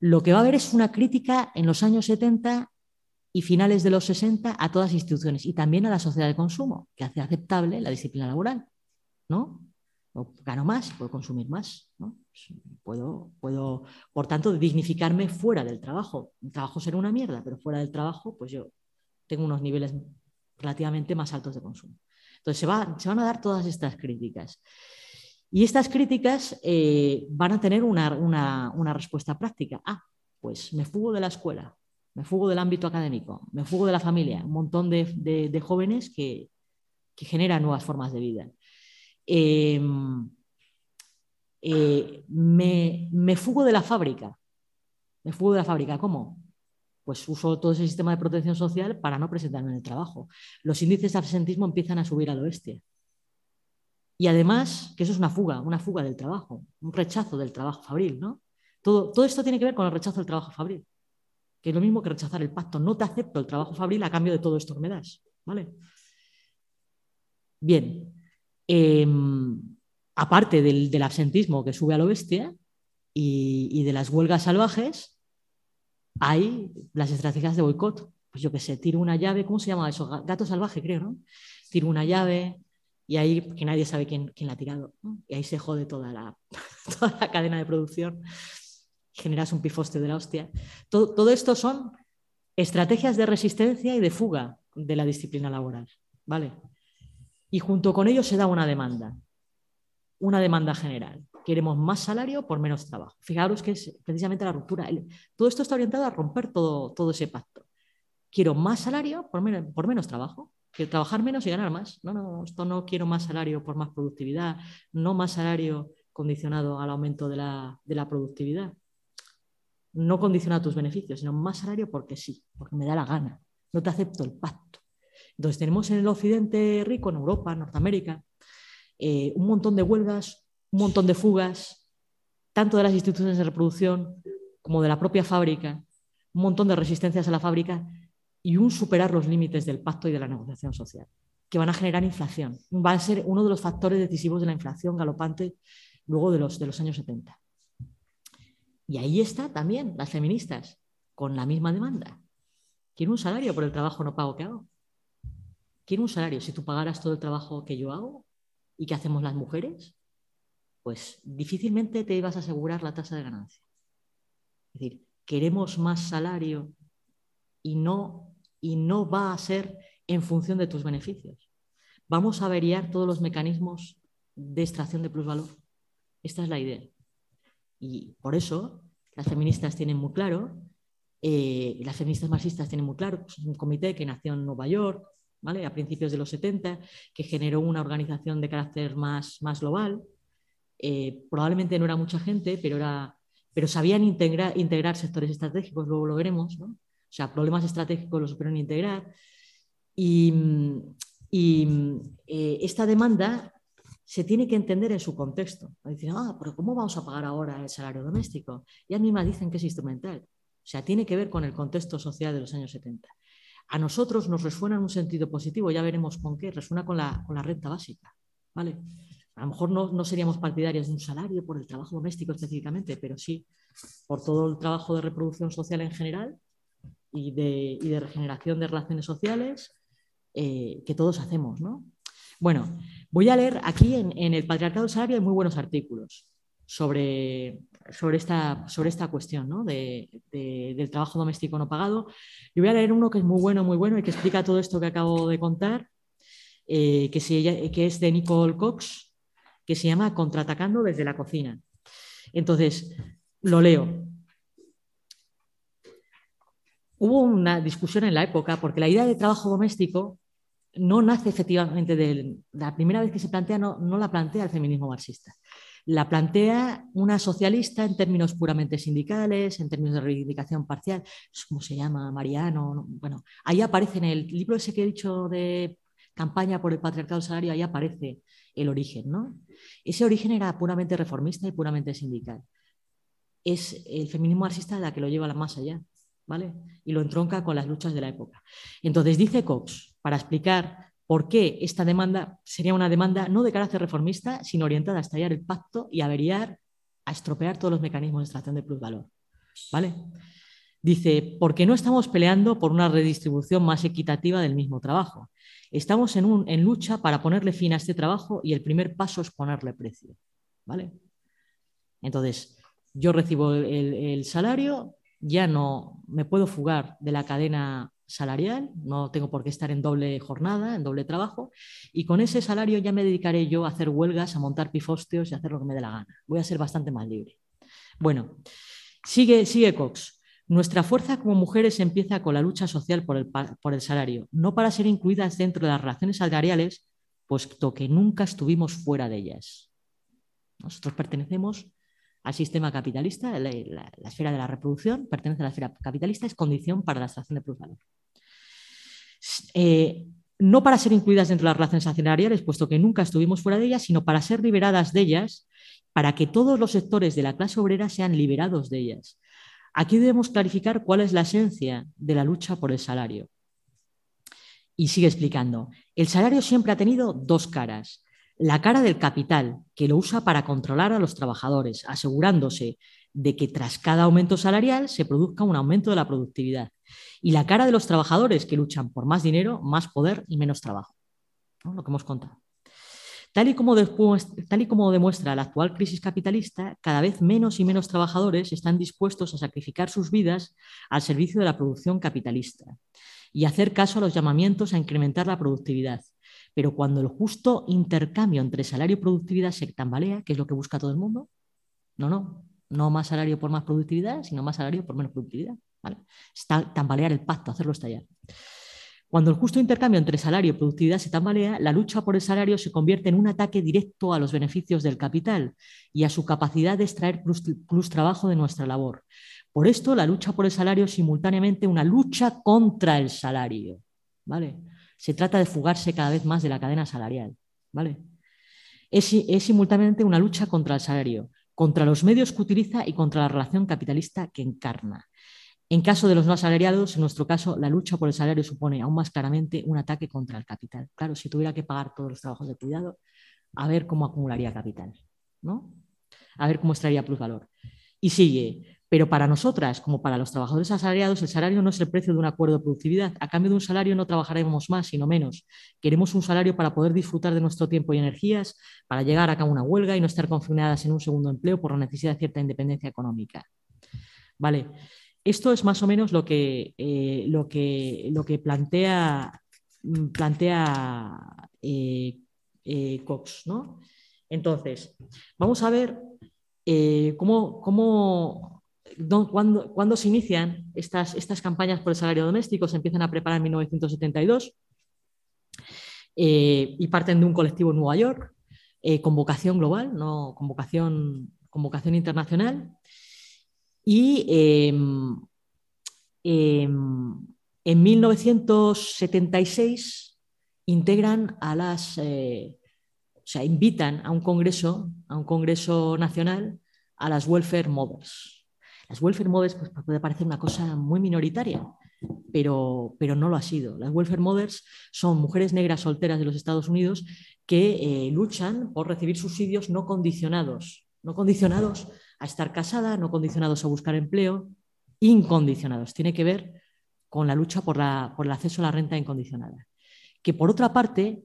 lo que va a haber es una crítica en los años 70 y finales de los 60 a todas las instituciones y también a la sociedad de consumo, que hace aceptable la disciplina laboral. ¿no? gano más, puedo consumir más. Pues, puedo, puedo, por tanto, dignificarme fuera del trabajo. Mi trabajo será una mierda, pero fuera del trabajo, pues yo tengo unos niveles relativamente más altos de consumo. Entonces, se van a dar todas estas críticas. Y estas críticas eh, van a tener una, respuesta práctica. Ah, pues me fugo de la escuela, me fugo del ámbito académico, me fugo de la familia, un montón de, jóvenes que, generan nuevas formas de vida. Em, eh, me, me, fugo de la fábrica. Me fugo de la fábrica. ¿Cómo? Pues uso todo ese sistema de protección social para no presentarme en el trabajo. Los índices de absentismo empiezan a subir al oeste. Y además, que eso es una fuga, una fuga del trabajo, un rechazo del trabajo fabril, ¿no? Todo, todo esto tiene que ver con el rechazo del trabajo fabril, que es lo mismo que rechazar el pacto. No te acepto el trabajo fabril a cambio de todo esto que me das, ¿vale? Bien, em, aparte del, absentismo que sube a lo bestia y, de las huelgas salvajes, hay las estrategias de boicot. Pues yo qué sé, tiro una llave, ¿cómo se llama eso? Gato salvaje, creo, ¿no? Tiro una llave, y ahí que nadie sabe quién, quién la ha tirado. Y ahí se jode toda la, toda la cadena de producción, generas un pifoste de la hostia. Todo, todo, esto son estrategias de resistencia y de fuga de la disciplina laboral. ¿vale? Y junto con ello se da una demanda, una demanda general. Queremos más salario por menos trabajo. Fijaros que es precisamente la ruptura. todo esto está orientado a romper todo, todo ese pacto. Quiero más salario por por menos trabajo. Que trabajar menos y ganar más. No, no, esto no quiero más salario por más productividad, no más salario condicionado al aumento de la, de la productividad. No condiciona tus beneficios, sino más salario porque sí, porque me da la gana. No te acepto el pacto. Entonces tenemos en el occidente rico, en Europa, en Norteamérica, eh, un montón de huelgas, un montón de fugas, tanto de las instituciones de reproducción como de la propia fábrica, un montón de resistencias a la fábrica y un superar los límites del pacto y de la negociación social, que van a generar inflación. Va a ser uno de los factores decisivos de la inflación galopante luego de los, de los años 70. Y ahí está también las feministas, con la misma demanda. Quiero un salario por el trabajo no pago que hago. Quiero un salario. Si tú pagaras todo el trabajo que yo hago y que hacemos las mujeres, pues difícilmente te ibas a asegurar la tasa de ganancia. Es decir, queremos más salario y no, y no va a ser en función de tus beneficios. Vamos a averiar todos los mecanismos de extracción de plusvalor. Esta es la idea. Y por eso las feministas tienen muy claro, eh, las feministas marxistas tienen muy claro, es un comité que nació en Nueva York, ¿vale? a principios de los 70, que generó una organización de carácter más, más global. Eh, probablemente no era mucha gente, pero, era, pero sabían integrar sectores estratégicos, luego lo veremos. ¿no? O sea, problemas estratégicos los supieron integrar. Y, eh, esta demanda se tiene que entender en su contexto. Dicen, ah, pero ¿cómo vamos a pagar ahora el salario doméstico? Y mí me dicen que es instrumental. O sea, tiene que ver con el contexto social de los años 70. A nosotros nos resuena en un sentido positivo, ya veremos con qué, resuena con la, renta básica. ¿vale? A lo mejor no, no, seríamos partidarios de un salario por el trabajo doméstico específicamente, pero sí por todo el trabajo de reproducción social en general y de, y de regeneración de relaciones sociales eh, que todos hacemos. ¿no? Bueno, voy a leer aquí en, en, el Patriarcado Salario hay muy buenos artículos sobre, sobre, esta, sobre esta cuestión ¿no? de, de, del trabajo doméstico no pagado. Yo voy a leer uno que es muy bueno, muy bueno y que explica todo esto que acabo de contar, eh, que, se, que es de Nicole Cox, que se llama Contraatacando desde la cocina. Entonces, lo leo hubo una discusión en la época porque la idea de trabajo doméstico no nace efectivamente de la primera vez que se plantea, no, no, la plantea el feminismo marxista. La plantea una socialista en términos puramente sindicales, en términos de reivindicación parcial, ¿cómo se llama? Mariano. Bueno, ahí aparece en el libro ese que he dicho de campaña por el patriarcado salario, ahí aparece el origen. ¿no? Ese origen era puramente reformista y puramente sindical. Es el feminismo marxista la que lo lleva más allá. ¿Vale? Y lo entronca con las luchas de la época. Entonces dice Cox, para explicar por qué esta demanda sería una demanda no de carácter reformista, sino orientada a estallar el pacto y averiar, a estropear todos los mecanismos de extracción de plusvalor, ¿vale? Dice, porque no estamos peleando por una redistribución más equitativa del mismo trabajo. Estamos en, un, en lucha para ponerle fin a este trabajo y el primer paso es ponerle precio. ¿Vale? Entonces, yo recibo el, el salario, ya no me puedo fugar de la cadena salarial, no tengo por qué estar en doble jornada, en doble trabajo, y con ese salario ya me dedicaré yo a hacer huelgas, a montar pifostios y a hacer lo que me dé la gana. Voy a ser bastante más libre. Bueno, sigue, sigue Cox. Nuestra fuerza como mujeres empieza con la lucha social por el salario, no para ser incluidas dentro de las relaciones salariales, puesto que nunca estuvimos fuera de ellas. Nosotros pertenecemos al sistema capitalista, la, esfera de la reproducción pertenece a la esfera capitalista, es condición para la extracción de plusvalor. Eh, no para ser incluidas dentro de las relaciones accionariales, puesto que nunca estuvimos fuera de ellas, sino para ser liberadas de ellas, para que todos los sectores de la clase obrera sean liberados de ellas. Aquí debemos clarificar cuál es la esencia de la lucha por el salario. Y sigue explicando, el salario siempre ha tenido dos caras la cara del capital, que lo usa para controlar a los trabajadores, asegurándose de que tras cada aumento salarial se produzca un aumento de la productividad. Y la cara de los trabajadores, que luchan por más dinero, más poder y menos trabajo. Lo que hemos contado. Tal y, como tal y como demuestra la actual crisis capitalista, cada vez menos y menos trabajadores están dispuestos a sacrificar sus vidas al servicio de la producción capitalista y hacer caso a los llamamientos a incrementar la productividad, pero cuando el justo intercambio entre salario y productividad se tambalea, que es lo que busca todo el mundo, no, no, no más salario por más productividad, sino más salario por menos productividad. ¿vale? Está tambalear el pacto, hacerlo estallar. Cuando el justo intercambio entre salario y productividad se tambalea, la lucha por el salario se convierte en un ataque directo a los beneficios del capital y a su capacidad de extraer plus, trabajo de nuestra labor. Por esto, la lucha por el salario es simultáneamente una lucha contra el salario. ¿vale? Se trata de fugarse cada vez más de la cadena salarial. ¿vale? Es, es simultáneamente una lucha contra el salario, contra los medios que utiliza y contra la relación capitalista que encarna. En caso de los no asalariados, en nuestro caso, la lucha por el salario supone aún más claramente un ataque contra el capital. Claro, si tuviera que pagar todos los trabajos de cuidado, a ver cómo acumularía capital, ¿no? A ver cómo extraería plusvalor. Y sigue, pero para nosotras, como para los trabajadores asalariados, el salario no es el precio de un acuerdo de productividad. A cambio de un salario no trabajaremos más, sino menos. Queremos un salario para poder disfrutar de nuestro tiempo y energías, para llegar a cabo una huelga y no estar confinadas en un segundo empleo por la necesidad de cierta independencia económica. Vale. Esto es más o menos lo que, eh, lo que, lo que plantea, mm, plantea eh, eh, Cox. ¿no? Entonces, vamos a ver cómo, cómo cuando, se inician estas, campañas por el salario doméstico, se empiezan a preparar en 1972 y parten de un colectivo en Nueva York, con vocación global, no con vocación, con vocación internacional. Y em, em, en 1976 integran a las, eh, o sea, invitan a un congreso, a un congreso nacional, a las welfare mothers. Las welfare mothers pues, puede parecer una cosa muy minoritaria, pero, pero, no lo ha sido. Las welfare mothers son mujeres negras solteras de los Estados Unidos que eh, luchan por recibir subsidios no condicionados, no condicionados a estar casada, no condicionados a buscar empleo, incondicionados. Tiene que ver con la lucha por, el acceso a la renta incondicionada. Que por otra parte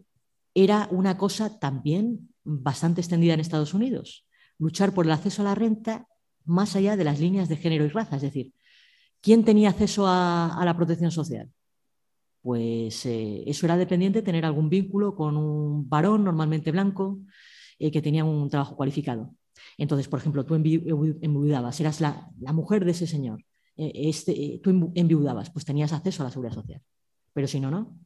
era una cosa también bastante extendida en Estados Unidos. Luchar por el acceso a la renta más allá de las líneas de género y raza. Es decir, ¿quién tenía acceso a, la protección social? Pues eh, eso era dependiente de tener algún vínculo con un varón, normalmente blanco, eh, que tenía un trabajo cualificado. Entonces, por ejemplo, tú enviudabas, eras la, mujer de ese señor, eh, este, tú enviudabas, pues tenías acceso a la seguridad social. Pero si no, no.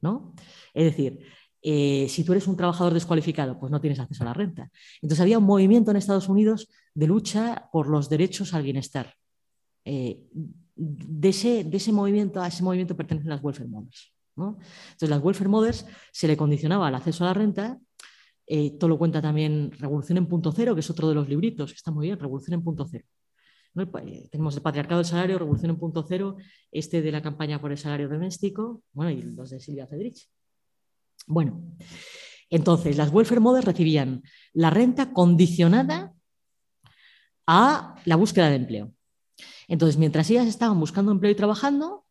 ¿No? Es decir, eh, si tú eres un trabajador descualificado, pues no tienes acceso a la renta. Entonces había un movimiento en Estados Unidos de lucha por los derechos al bienestar. de, ese, de, ese, movimiento, a ese movimiento pertenecen las welfare mothers. Entonces las welfare mothers se le condicionaba el acceso a la renta eh, todo lo cuenta también Revolución en punto cero, que es otro de los libritos, que está muy bien, Revolución en punto cero. Eh, tenemos el patriarcado del salario, Revolución en punto cero, este de la campaña por el salario doméstico, bueno, y los de Silvia Federici. Bueno, entonces las welfare mothers recibían la renta condicionada a la búsqueda de empleo. Entonces, mientras ellas estaban buscando empleo y trabajando,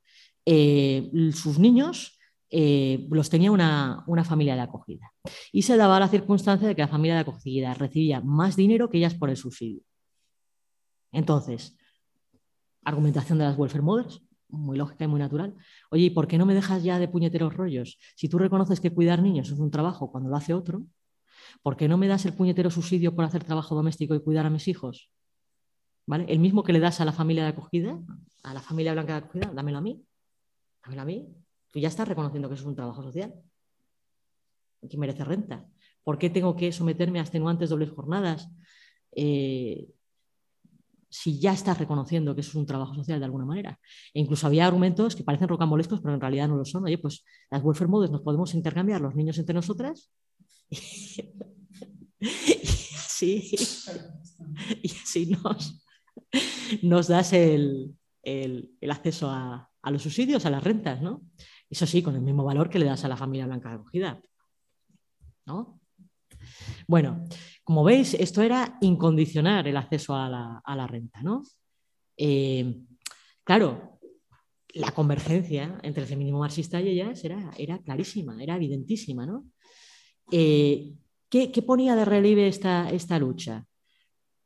eh, sus niños eh, los tenía una, familia de acogida. Y se daba la circunstancia de que la familia de acogida recibía más dinero que ellas por el subsidio. Entonces, argumentación de las welfare mothers, muy lógica y muy natural. Oye, ¿y por qué no me dejas ya de puñeteros rollos? Si tú reconoces que cuidar niños es un trabajo cuando lo hace otro, ¿por qué no me das el puñetero subsidio por hacer trabajo doméstico y cuidar a mis hijos? ¿Vale? El mismo que le das a la familia de acogida, a la familia blanca de acogida, dámelo a mí. Dámelo a mí. Tú ya estás reconociendo que eso es un trabajo social, que merece renta. ¿Por qué tengo que someterme a extenuantes dobles jornadas? Eh, si ya estás reconociendo que eso es un trabajo social de alguna manera. E incluso había argumentos que parecen rocambolescos, pero en realidad no lo son. Oye, pues las welfare modes nos podemos intercambiar los niños entre nosotras y así, nos, das el, acceso a, a, los subsidios, a las rentas, ¿no? Eso sí, con el mismo valor que le das a la familia blanca de acogida. ¿No? Bueno, como veis, esto era incondicionar el acceso a la, renta. ¿no? Eh, claro, la convergencia entre el feminismo marxista y ellas era, clarísima, era evidentísima. ¿no? Eh, ¿qué, ponía de relieve esta, esta lucha?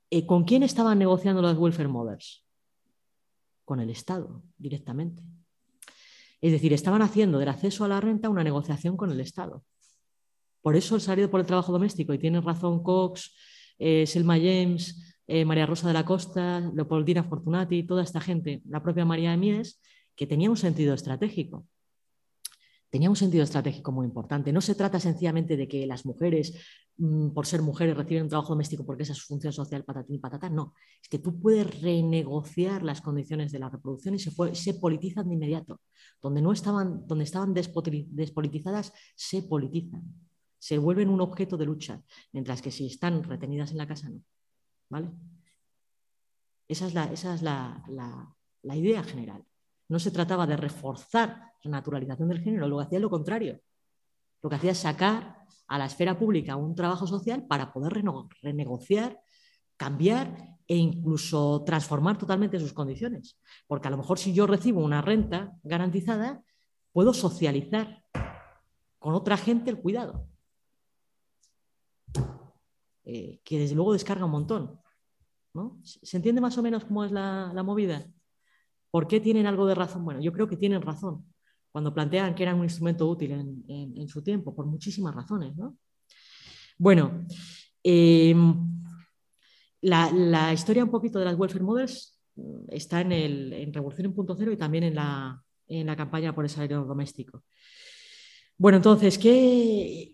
Eh, ¿Con quién estaban negociando las welfare mothers? Con el Estado, directamente. Es decir, estaban haciendo del acceso a la renta una negociación con el Estado. Por eso el salario por el trabajo doméstico, y tiene razón Cox, eh, Selma James, eh, María Rosa de la Costa, Leopoldina Fortunati, toda esta gente, la propia María de Mies, que tenía un sentido estratégico. tenía un sentido estratégico muy importante. No se trata sencillamente de que las mujeres, mm, por ser mujeres, reciben un trabajo doméstico porque esa es su función social, patatín y patatá. No, es que tú puedes renegociar las condiciones de la reproducción y se, se politizan de inmediato. Donde, no estaban, donde estaban despolitizadas, se politizan. Se vuelven un objeto de lucha, mientras que si están retenidas en la casa, no. ¿Vale? Esa es la, esa es la, la idea general. No se trataba de reforzar la naturalización del género, lo que hacía es lo contrario. Lo que hacía es sacar a la esfera pública un trabajo social para poder renegociar, cambiar e incluso transformar totalmente sus condiciones. Porque a lo mejor si yo recibo una renta garantizada, puedo socializar con otra gente el cuidado. Eh, que desde luego descarga un montón. ¿Se entiende más o menos cómo es la movida? ¿Por qué tienen algo de razón? Bueno, yo creo que tienen razón cuando plantean que era un instrumento útil en, su tiempo, por muchísimas razones. Bueno, em, la, historia un poquito de las welfare models mm, está en, el, en Revolución en punto cero y también en la, campaña por el salario doméstico. Bueno, entonces, ¿qué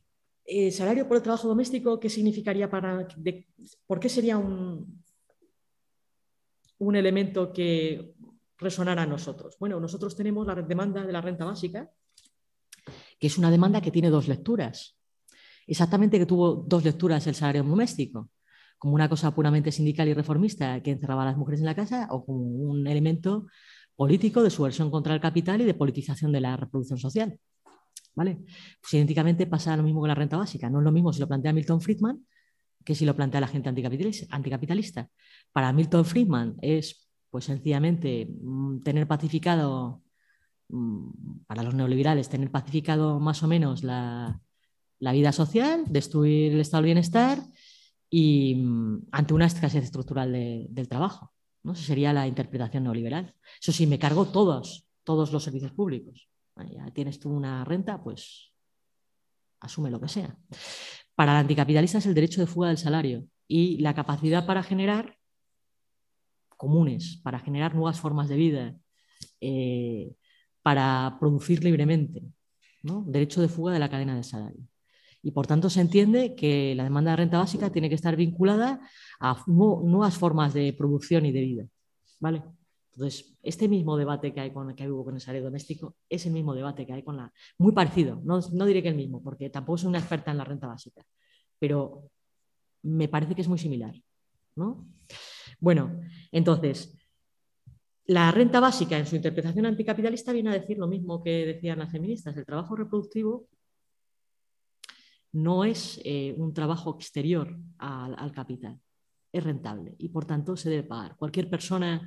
eh, salario por el trabajo doméstico? ¿Qué significaría para... ¿Por qué sería un, un elemento que resonar a nosotros? Bueno, nosotros tenemos la demanda de la renta básica, que es una demanda que tiene dos lecturas. Exactamente que tuvo dos lecturas el salario doméstico, como una cosa puramente sindical y reformista que encerraba a las mujeres en la casa o como un elemento político de subversión contra el capital y de politización de la reproducción social. ¿Vale? Pues idénticamente pasa lo mismo con la renta básica. No es lo mismo si lo plantea Milton Friedman que si lo plantea la gente anticapitalista. Para Milton Friedman es pues sencillamente mm, tener pacificado, mm, para los neoliberales, tener pacificado más o menos la, vida social, destruir el estado del bienestar y mm, ante una escasez estructural del trabajo. ¿no? Esa sería la interpretación neoliberal. Eso sí, me cargo todos, todos los servicios públicos. Ya tienes tú una renta, pues asume lo que sea. Para el anticapitalista es el derecho de fuga del salario y la capacidad para generar comunes, para generar nuevas formas de vida, eh, para producir libremente. Derecho de fuga de la cadena de salario. Y por tanto se entiende que la demanda de renta básica tiene que estar vinculada a nuevas formas de producción y de vida. ¿Vale? Entonces, este mismo debate que hay con que hubo con el salario doméstico es el mismo debate que hay con la. Muy parecido, no, no diré que el mismo, porque tampoco soy una experta en la renta básica, pero me parece que es muy similar. ¿no? Bueno, entonces, la renta básica en su interpretación anticapitalista viene a decir lo mismo que decían las feministas. El trabajo reproductivo no es eh, un trabajo exterior al, capital, es rentable y por tanto se debe pagar. Cualquier persona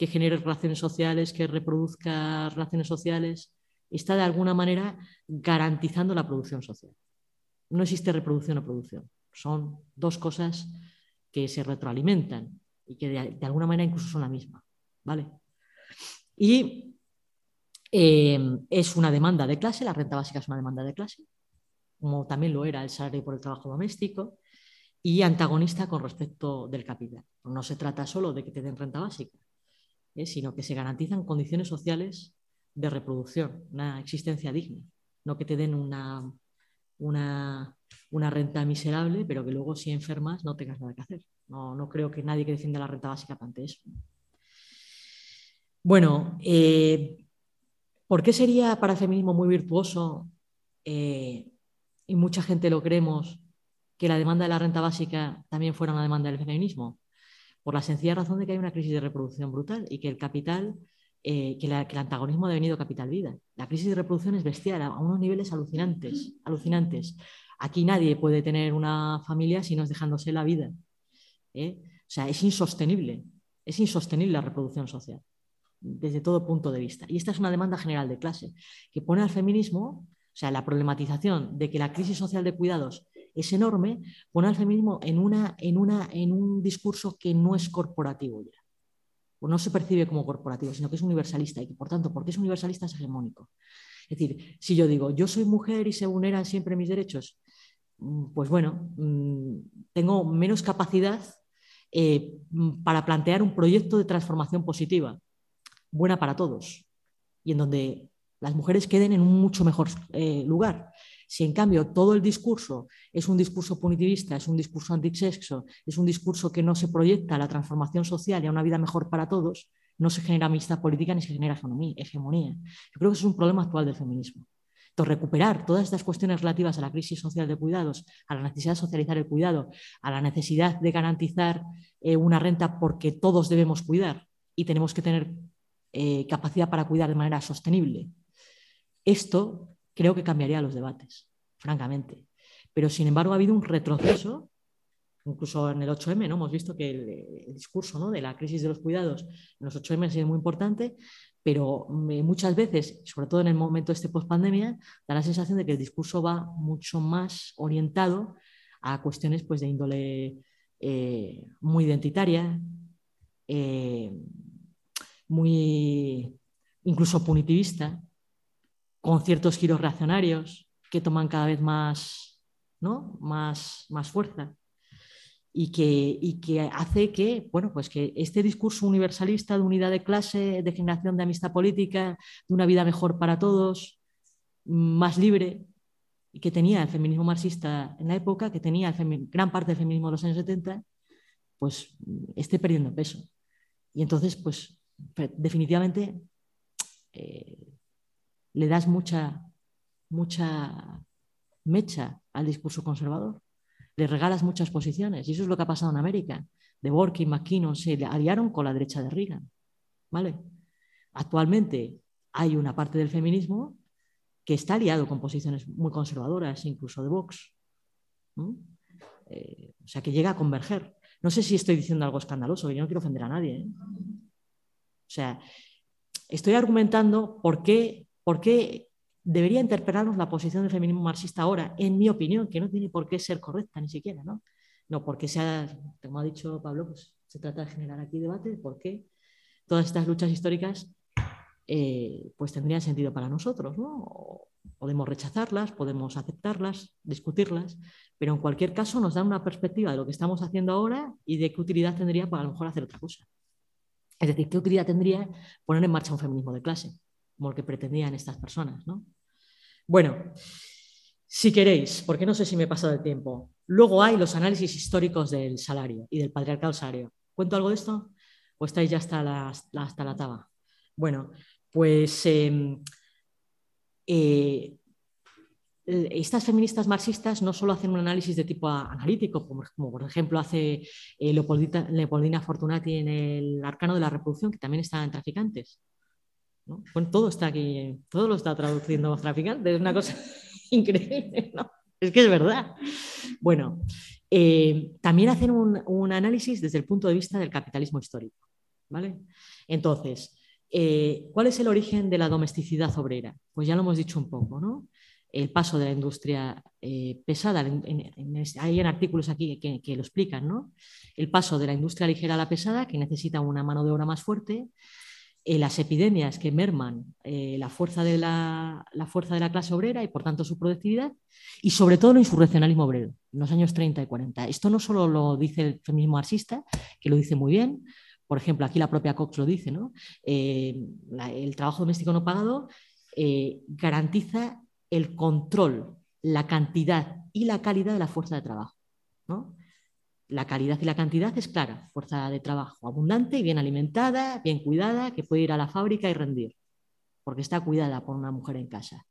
que genere relaciones sociales, que reproduzca relaciones sociales, está de alguna manera garantizando la producción social. No existe reproducción o producción. Son dos cosas que se retroalimentan y que de, alguna manera incluso son la misma. ¿vale? Y eh, es una demanda de clase, la renta básica es una demanda de clase, como también lo era el salario por el trabajo doméstico, y antagonista con respecto del capital. No se trata solo de que te den renta básica, ¿eh? sino que se garantizan condiciones sociales de reproducción, una existencia digna, no que te den una, una, renta miserable, pero que luego si enfermas no tengas nada que hacer. No, creo que nadie que defienda la renta básica plantee eso. Bueno, eh, ¿por qué sería para el feminismo muy virtuoso, eh, y mucha gente lo creemos, que la demanda de la renta básica también fuera una demanda del feminismo? Por la sencilla razón de que hay una crisis de reproducción brutal y que el capital, eh, que, el antagonismo ha devenido capital-vida. La crisis de reproducción es bestial a unos niveles alucinantes, alucinantes. Aquí nadie puede tener una familia si no es dejándose la vida. ¿eh? O sea, es insostenible, es insostenible la reproducción social desde todo punto de vista. Y esta es una demanda general de clase que pone al feminismo, o sea, la problematización de que la crisis social de cuidados es enorme, pone al feminismo en, una, en, una, en un discurso que no es corporativo ya. O no se percibe como corporativo, sino que es universalista y que, por tanto, porque es universalista es hegemónico. Es decir, si yo digo, yo soy mujer y se vulneran siempre mis derechos, mm, pues bueno, mm, tengo menos capacidad eh, para plantear un proyecto de transformación positiva, buena para todos, y en donde las mujeres queden en un mucho mejor eh, lugar. Si en cambio todo el discurso es un discurso punitivista, es un discurso antisexo, es un discurso que no se proyecta a la transformación social y a una vida mejor para todos, no se genera amistad política ni se genera hegemonía. Yo creo que eso es un problema actual del feminismo. Entonces, recuperar todas estas cuestiones relativas a la crisis social de cuidados, a la necesidad de socializar el cuidado, a la necesidad de garantizar eh, una renta porque todos debemos cuidar y tenemos que tener eh, capacidad para cuidar de manera sostenible. Esto creo que cambiaría los debates, francamente. Pero, sin embargo, ha habido un retroceso, incluso en el 8M, ¿no? hemos visto que el, discurso ¿no? de la crisis de los cuidados en los 8M ha sido muy importante, pero mm, muchas veces, sobre todo en el momento este post-pandemia, da la sensación de que el discurso va mucho más orientado a cuestiones pues, de índole eh, muy identitaria, eh, muy incluso punitivista, con ciertos giros reaccionarios que toman cada vez más, ¿no? más, más fuerza y que, que hace que, bueno, pues que este discurso universalista de unidad de clase, de generación de amistad política, de una vida mejor para todos, más libre, y que tenía el feminismo marxista en la época, que tenía gran parte del feminismo de los años 70, pues esté perdiendo peso. Y entonces, pues definitivamente eh, le das mucha, mucha mecha al discurso conservador, le regalas muchas posiciones, y eso es lo que ha pasado en América. De Borky, McKinnon se aliaron con la derecha de Reagan. ¿vale? Actualmente hay una parte del feminismo que está aliado con posiciones muy conservadoras, incluso de Vox. Eh, o sea, que llega a converger. No sé si estoy diciendo algo escandaloso, yo no quiero ofender a nadie. ¿eh? O sea, estoy argumentando por qué ¿Por qué debería interpelarnos la posición del feminismo marxista ahora, en mi opinión, que no tiene por qué ser correcta ni siquiera, ¿no? No, porque sea, como ha dicho Pablo, pues se trata de generar aquí debate de por qué todas estas luchas históricas eh, pues tendrían sentido para nosotros, ¿no? podemos rechazarlas, podemos aceptarlas, discutirlas, pero en cualquier caso nos dan una perspectiva de lo que estamos haciendo ahora y de qué utilidad tendría para a lo mejor hacer otra cosa. Es decir, qué utilidad tendría poner en marcha un feminismo de clase como el que pretendían estas personas. ¿no? Bueno, si queréis, porque no sé si me he pasado el tiempo, luego hay los análisis históricos del salario y del patriarcado salario. ¿Cuento algo de esto? ¿O estáis ya hasta la, hasta la taba? Bueno, pues em, eh, estas feministas marxistas no solo hacen un análisis de tipo analítico, como, por ejemplo hace eh, Leopoldina Fortunati en el Arcano de la Reproducción, que también está en Traficantes, bueno, todo está aquí, todo lo está traduciendo los traficantes, es una cosa increíble, ¿no? Es que es verdad. Bueno, eh, también hacen un, análisis desde el punto de vista del capitalismo histórico, ¿vale? Entonces, eh, ¿cuál es el origen de la domesticidad obrera? Pues ya lo hemos dicho un poco, ¿no? El paso de la industria eh, pesada, hay en artículos aquí que, que, lo explican, ¿no? El paso de la industria ligera a la pesada, que necesita una mano de obra más fuerte, eh, las epidemias que merman eh, la, fuerza de la, fuerza de la clase obrera y por tanto su productividad, y sobre todo el insurreccionalismo obrero, en los años 30 y 40. Esto no solo lo dice el feminismo marxista, que lo dice muy bien, por ejemplo, aquí la propia Cox lo dice, ¿no? Eh, el trabajo doméstico no pagado garantiza el control, la cantidad y la calidad de la fuerza de trabajo. ¿no? La calidad y la cantidad es clara, fuerza de trabajo abundante y bien alimentada, bien cuidada, que puede ir a la fábrica y rendir, porque está cuidada por una mujer en casa.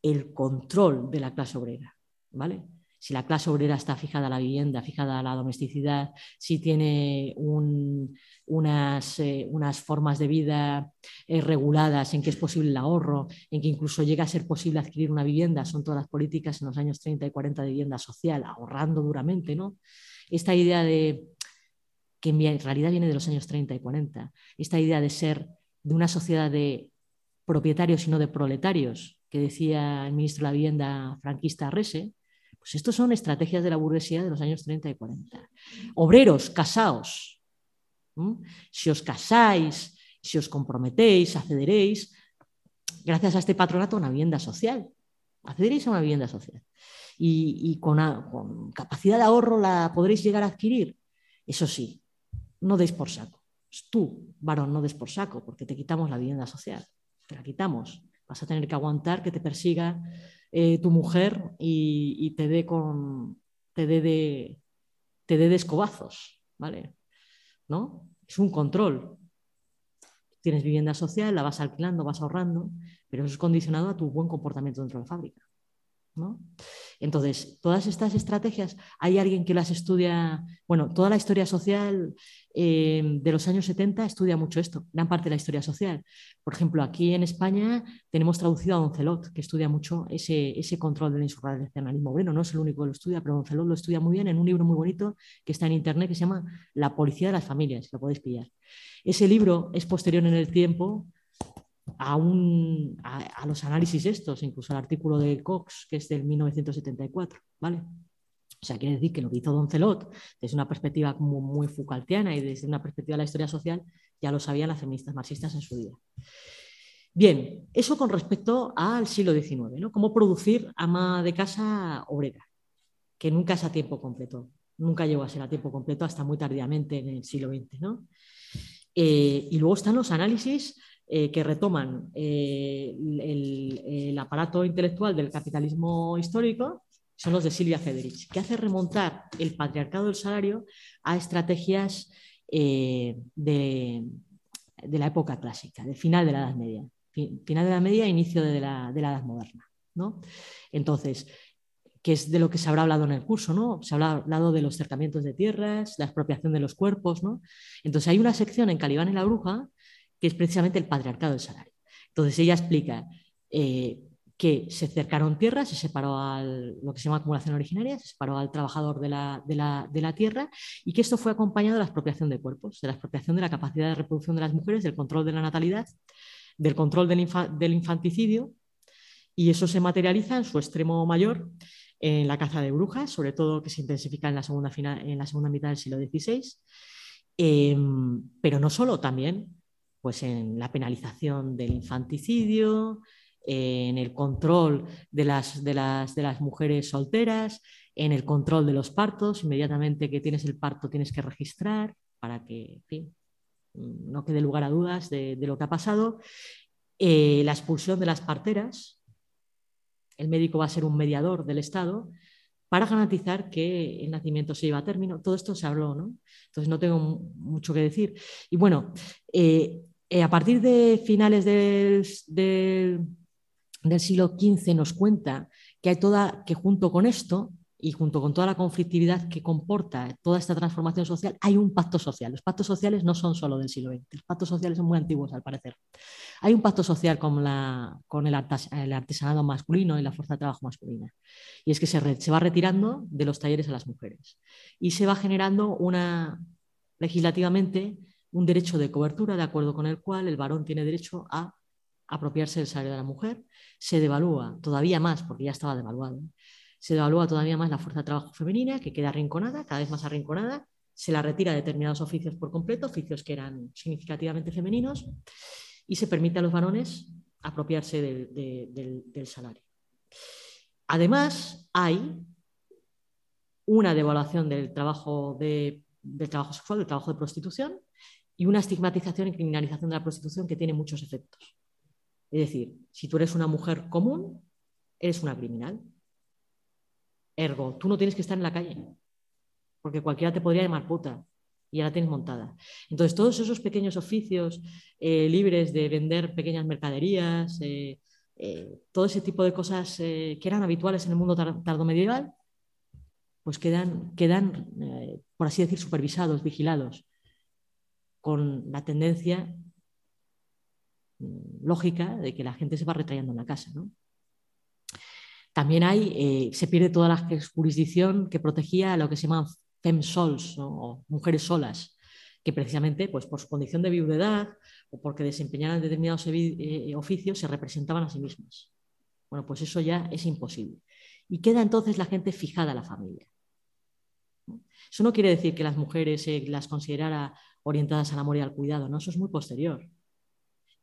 El control de la clase obrera, ¿vale? Si la clase obrera está fijada a la vivienda, fijada a la domesticidad, si tiene unas, eh, unas, formas de vida eh, reguladas, en que es posible el ahorro, en que incluso llega a ser posible adquirir una vivienda, son todas las políticas en los años 30 y 40 de vivienda social, ahorrando duramente, ¿no? Esta idea de que en realidad viene de los años 30 y 40, esta idea de ser de una sociedad de propietarios y no de proletarios, que decía el ministro de la Vivienda franquista Rese, pues estos son estrategias de la burguesía de los años 30 y 40. Obreros, casaos. Si os casáis, si os comprometéis, accederéis, gracias a este patronato, a una vivienda social. Accederéis a una vivienda social. Y, con, con, capacidad de ahorro la podréis llegar a adquirir. Eso sí, no deis por saco. Tú, varón, no des por saco, porque te quitamos la vivienda social. te la quitamos. Vas a tener que aguantar que te persiga eh, tu mujer y, te dé con te dé de, te dé de escobazos, ¿vale? ¿No? Es un control. Tienes vivienda social, la vas alquilando, vas ahorrando, pero eso es condicionado a tu buen comportamiento dentro de la fábrica. Entonces, todas estas estrategias, hay alguien que las estudia, bueno, toda la historia social eh, de los años 70 estudia mucho esto, gran parte de la historia social. Por ejemplo, aquí en España tenemos traducido a Doncelot, que estudia mucho ese, ese control del insurreccionalismo. Bueno, no es el único que lo estudia, pero Doncelot lo estudia muy bien en un libro muy bonito que está en internet que se llama La policía de las familias, lo podéis pillar. Ese libro es posterior en el tiempo a, los análisis estos, incluso al artículo de Cox, que es del 1974, ¿vale? O sea, quiere decir que lo que hizo Celot desde una perspectiva como muy Foucaultiana y desde una perspectiva de la historia social, ya lo sabían las feministas marxistas en su día. Bien, eso con respecto al siglo XIX, ¿no? Cómo producir ama de casa obrera, que nunca es a tiempo completo, nunca llegó a ser a tiempo completo hasta muy tardíamente en el siglo XX, ¿no? Eh, y luego están los análisis eh, que retoman eh, el, aparato intelectual del capitalismo histórico son los de Silvia Federici, que hace remontar el patriarcado del salario a estrategias eh, de, la época clásica, del final de la Edad Media. Final de la Media, inicio de la, Edad Moderna. Entonces, que es de lo que se habrá hablado en el curso, ¿no? Se habrá hablado de los cercamientos de tierras, la expropiación de los cuerpos, ¿no? Entonces hay una sección en Calibán y la Bruja que es precisamente el patriarcado del salario. Entonces ella explica eh, que se cercaron tierras, se separó al, lo que se llama acumulación originaria, se separó al trabajador de la, de, la, tierra y que esto fue acompañado de la expropiación de cuerpos, de la expropiación de la capacidad de reproducción de las mujeres, del control de la natalidad, del control del, del infanticidio y eso se materializa en su extremo mayor en la caza de brujas, sobre todo que se intensifica en la segunda, final, en la segunda mitad del siglo XVI, em, pero no solo, también pues en la penalización del infanticidio, en el control de las, de las, de las mujeres solteras, en el control de los partos. Inmediatamente que tienes el parto tienes que registrar para que no quede lugar a dudas de, lo que ha pasado. Eh, la expulsión de las parteras. El médico va a ser un mediador del Estado para garantizar que el nacimiento se lleva a término. Todo esto se habló, ¿no? Entonces no tengo mucho que decir. Y bueno, eh, eh, a partir de finales del, siglo XV nos cuenta que hay toda, que junto con esto y junto con toda la conflictividad que comporta toda esta transformación social, hay un pacto social. Los pactos sociales no son solo del siglo XX, los pactos sociales son muy antiguos al parecer. Hay un pacto social con, la, con el, artesanado masculino y la fuerza de trabajo masculina. Y es que se, se va retirando de los talleres a las mujeres y se va generando una, legislativamente, un derecho de cobertura de acuerdo con el cual el varón tiene derecho a apropiarse del salario de la mujer. Se devalúa todavía más, porque ya estaba devaluado, se devalúa todavía más la fuerza de trabajo femenina, que queda arrinconada, cada vez más arrinconada, se la retira determinados oficios por completo, oficios que eran significativamente femeninos, y se permite a los varones apropiarse del, salario. Además, hay una devaluación del trabajo, del trabajo sexual, del trabajo de prostitución, y una estigmatización y criminalización de la prostitución que tiene muchos efectos. Es decir, si tú eres una mujer común, eres una criminal. Ergo, tú no tienes que estar en la calle, porque cualquiera te podría llamar puta y ya la tienes montada. Entonces, todos esos pequeños oficios eh, libres de vender pequeñas mercaderías, eh, eh, todo ese tipo de cosas que eran habituales en el mundo tardo medieval, pues quedan, quedan por así decir, supervisados, vigilados con la tendencia mm, lógica de que la gente se va retrayendo en la casa. También hay, eh, se pierde toda la jurisdicción que protegía a lo que se llaman femsols o mujeres solas, que precisamente pues, por su condición de viudedad o porque desempeñaran determinados eh, oficios se representaban a sí mismas. Bueno, pues eso ya es imposible. Y queda entonces la gente fijada a la familia. Eso no quiere decir que las mujeres se las considerara orientadas al amor y al cuidado, ¿no? Eso es muy posterior.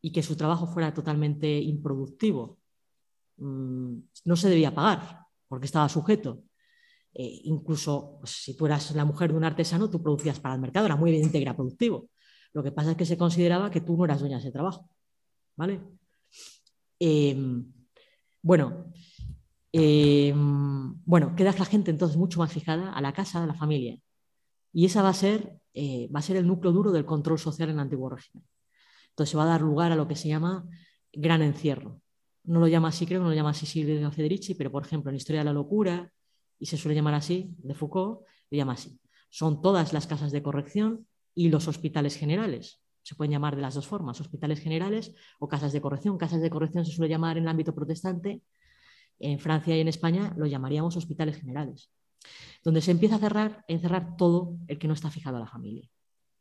Y que su trabajo fuera totalmente improductivo. Mm, no se debía pagar porque estaba sujeto. Eh, incluso pues, si tú eras la mujer de un artesano, tú producías para el mercado, era muy evidente que era productivo. Lo que pasa es que se consideraba que tú no eras dueña de ese trabajo. ¿vale? Em, bueno, em, bueno, queda la gente entonces mucho más fijada a la casa, a la familia. Y esa va a ser, eh, va a ser el núcleo duro del control social en el antiguo régimen. Entonces se va a dar lugar a lo que se llama gran encierro. No lo llama así, creo no lo llama así Silvio Federici, pero por ejemplo en Historia de la Locura, y se suele llamar así, de Foucault, le llama así. Son todas las casas de corrección y los hospitales generales. Se pueden llamar de las dos formas, hospitales generales o casas de corrección. Casas de corrección se suele llamar en el ámbito protestante. En Francia y en España lo llamaríamos hospitales generales, donde se empieza a cerrar, encerrar todo el que no está fijado a la familia.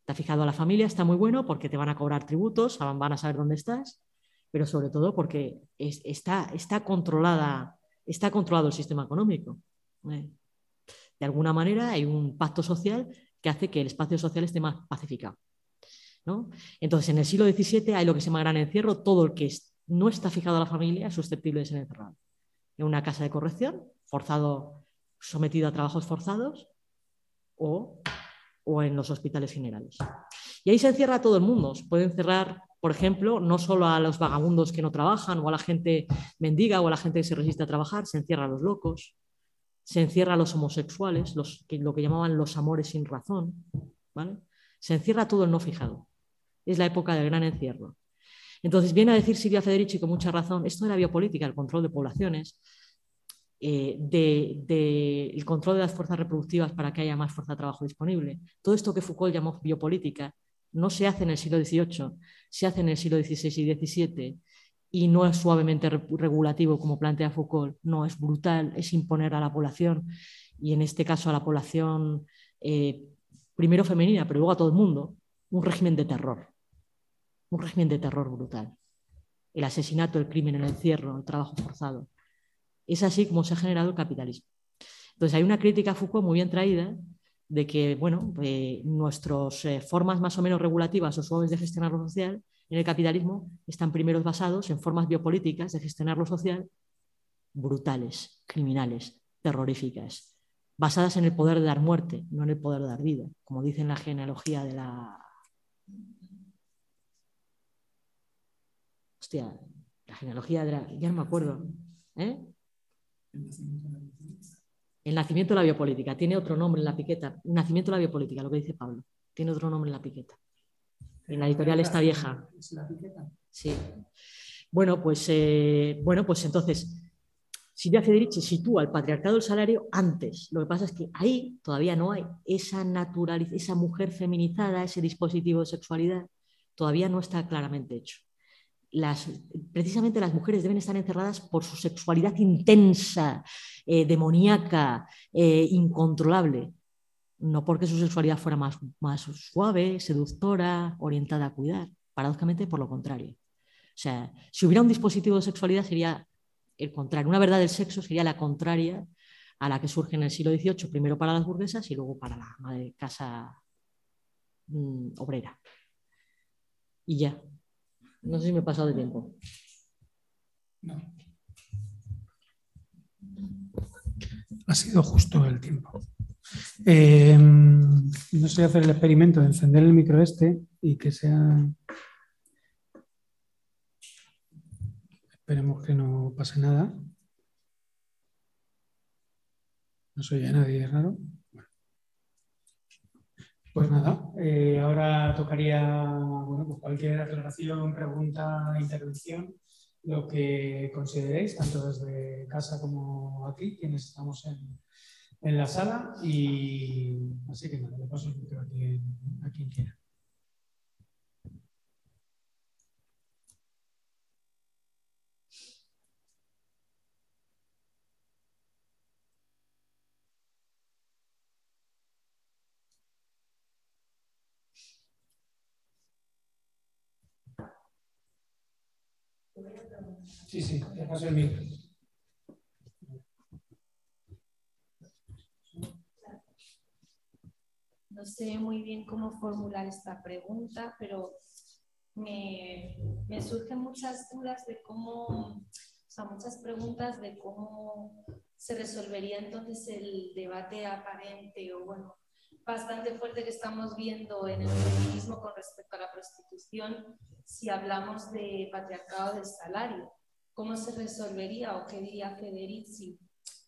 Está fijado a la familia, está muy bueno porque te van a cobrar tributos, van a saber dónde estás, pero sobre todo porque está, está, controlada, está controlado el sistema económico. Eh, de alguna manera hay un pacto social que hace que el espacio social esté más pacificado. Entonces, en el siglo XVII hay lo que se llama gran encierro, todo el que no está fijado a la familia es susceptible de ser encerrado. En una casa de corrección, forzado, sometido a trabajos forzados o, o en los hospitales generales. Y ahí se encierra todo el mundo. Se puede encerrar, por ejemplo, no solo a los vagabundos que no trabajan o a la gente mendiga o a la gente que se resiste a trabajar, se encierra a los locos, se encierra a los homosexuales, los, lo que llamaban los amores sin razón, Se encierra todo el no fijado. Es la época del gran encierro. Entonces viene a decir Silvia Federici con mucha razón, esto de la biopolítica, el control de poblaciones, eh, del control de las fuerzas reproductivas para que haya más fuerza de trabajo disponible. Todo esto que Foucault llamó biopolítica no se hace en el siglo XVIII, se hace en el siglo XVI y XVII y no es suavemente regulativo como plantea Foucault, no, es brutal, es imponer a la población y en este caso a la población eh, primero femenina, pero luego a todo el mundo, un régimen de terror, un régimen de terror brutal. El asesinato, el crimen, el encierro, el trabajo forzado. Es así como se ha generado el capitalismo. Entonces hay una crítica a Foucault muy bien traída de que, bueno, eh, nuestras eh, formas más o menos regulativas o suaves de gestionar lo social en el capitalismo están primero basados en formas biopolíticas de gestionar lo social brutales, criminales, terroríficas, basadas en el poder de dar muerte, no en el poder de dar vida, como dice en la genealogía de la... Hostia, la genealogía de la... Ya no me acuerdo. ¿eh? El nacimiento de la biopolítica. Tiene otro nombre en la piqueta. El nacimiento de la biopolítica, lo que dice Pablo. Tiene otro nombre en la piqueta. En la editorial esta vieja. Sí. Bueno, pues, eh, bueno, pues entonces, Silvia Federici sitúa el patriarcado del salario antes. Lo que pasa es que ahí todavía no hay esa naturalización, esa mujer feminizada, ese dispositivo de sexualidad, todavía no está claramente hecho. Precisamente las mujeres deben estar encerradas por su sexualidad intensa, eh, demoníaca, eh, incontrolable no porque su sexualidad fuera más, más suave, seductora, orientada a cuidar, paradójicamente por lo contrario. O sea, si hubiera un dispositivo de sexualidad sería el contrario. Una verdad del sexo sería la contraria a la que surge en el siglo XVIII, primero para las burguesas y luego para la madre casa mm, obrera. Y ya. No sé si me he pasado de tiempo. No. Ha sido justo el tiempo. Eh, no sé hacer el experimento de encender el micro este y que sea... Esperemos que no pase nada. No soy a nadie raro. Pues nada, eh, ahora tocaría bueno, pues cualquier aclaración, pregunta, intervención, lo que consideréis, tanto desde casa como aquí, quienes estamos en, en la sala y así que nada, le paso el micro a quien, quiera. Sí, sí, paso el micro. No sé muy bien cómo formular esta pregunta, pero me, surgen muchas dudas de cómo, o sea, muchas preguntas de cómo se resolvería entonces el debate aparente o bueno, bastante fuerte que estamos viendo en el feminismo con respecto a la prostitución si hablamos de patriarcado del salario. ¿Cómo se resolvería o qué diría Federici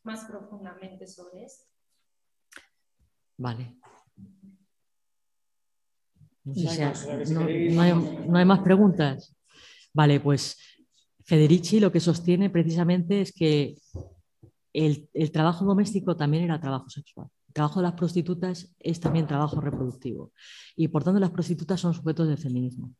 más profundamente sobre esto? Vale. No, hay, más preguntas. Vale, pues Federici lo que sostiene precisamente es que el, trabajo doméstico también era trabajo sexual. Trabajo de las prostitutas es también trabajo reproductivo. Y por tanto las prostitutas son sujetos del feminismo.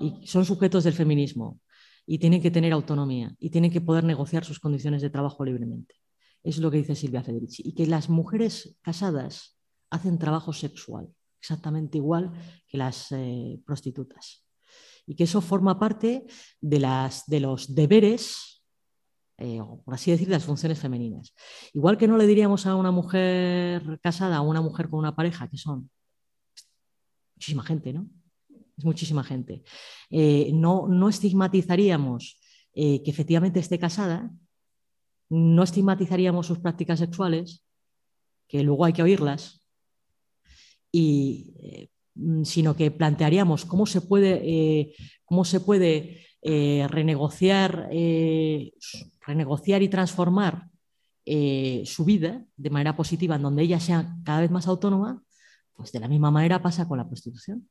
Y son sujetos del feminismo. Y tienen que tener autonomía. Y tienen que poder negociar sus condiciones de trabajo libremente. Es lo que dice Silvia Federici. Y que las mujeres casadas hacen trabajo sexual, exactamente igual que las eh, prostitutas. Y que eso forma parte de, las, de los deberes, eh, por así decir, de las funciones femeninas. Igual que no le diríamos a una mujer casada, a una mujer con una pareja, que son muchísima gente, ¿no? Es muchísima gente. Eh, no, no estigmatizaríamos que efectivamente esté casada, no estigmatizaríamos sus prácticas sexuales, que luego hay que oírlas, y, eh, sino que plantearíamos cómo se puede, eh, cómo se puede eh, renegociar, renegociar y transformar su vida de manera positiva, en donde ella sea cada vez más autónoma, pues de la misma manera pasa con la prostitución.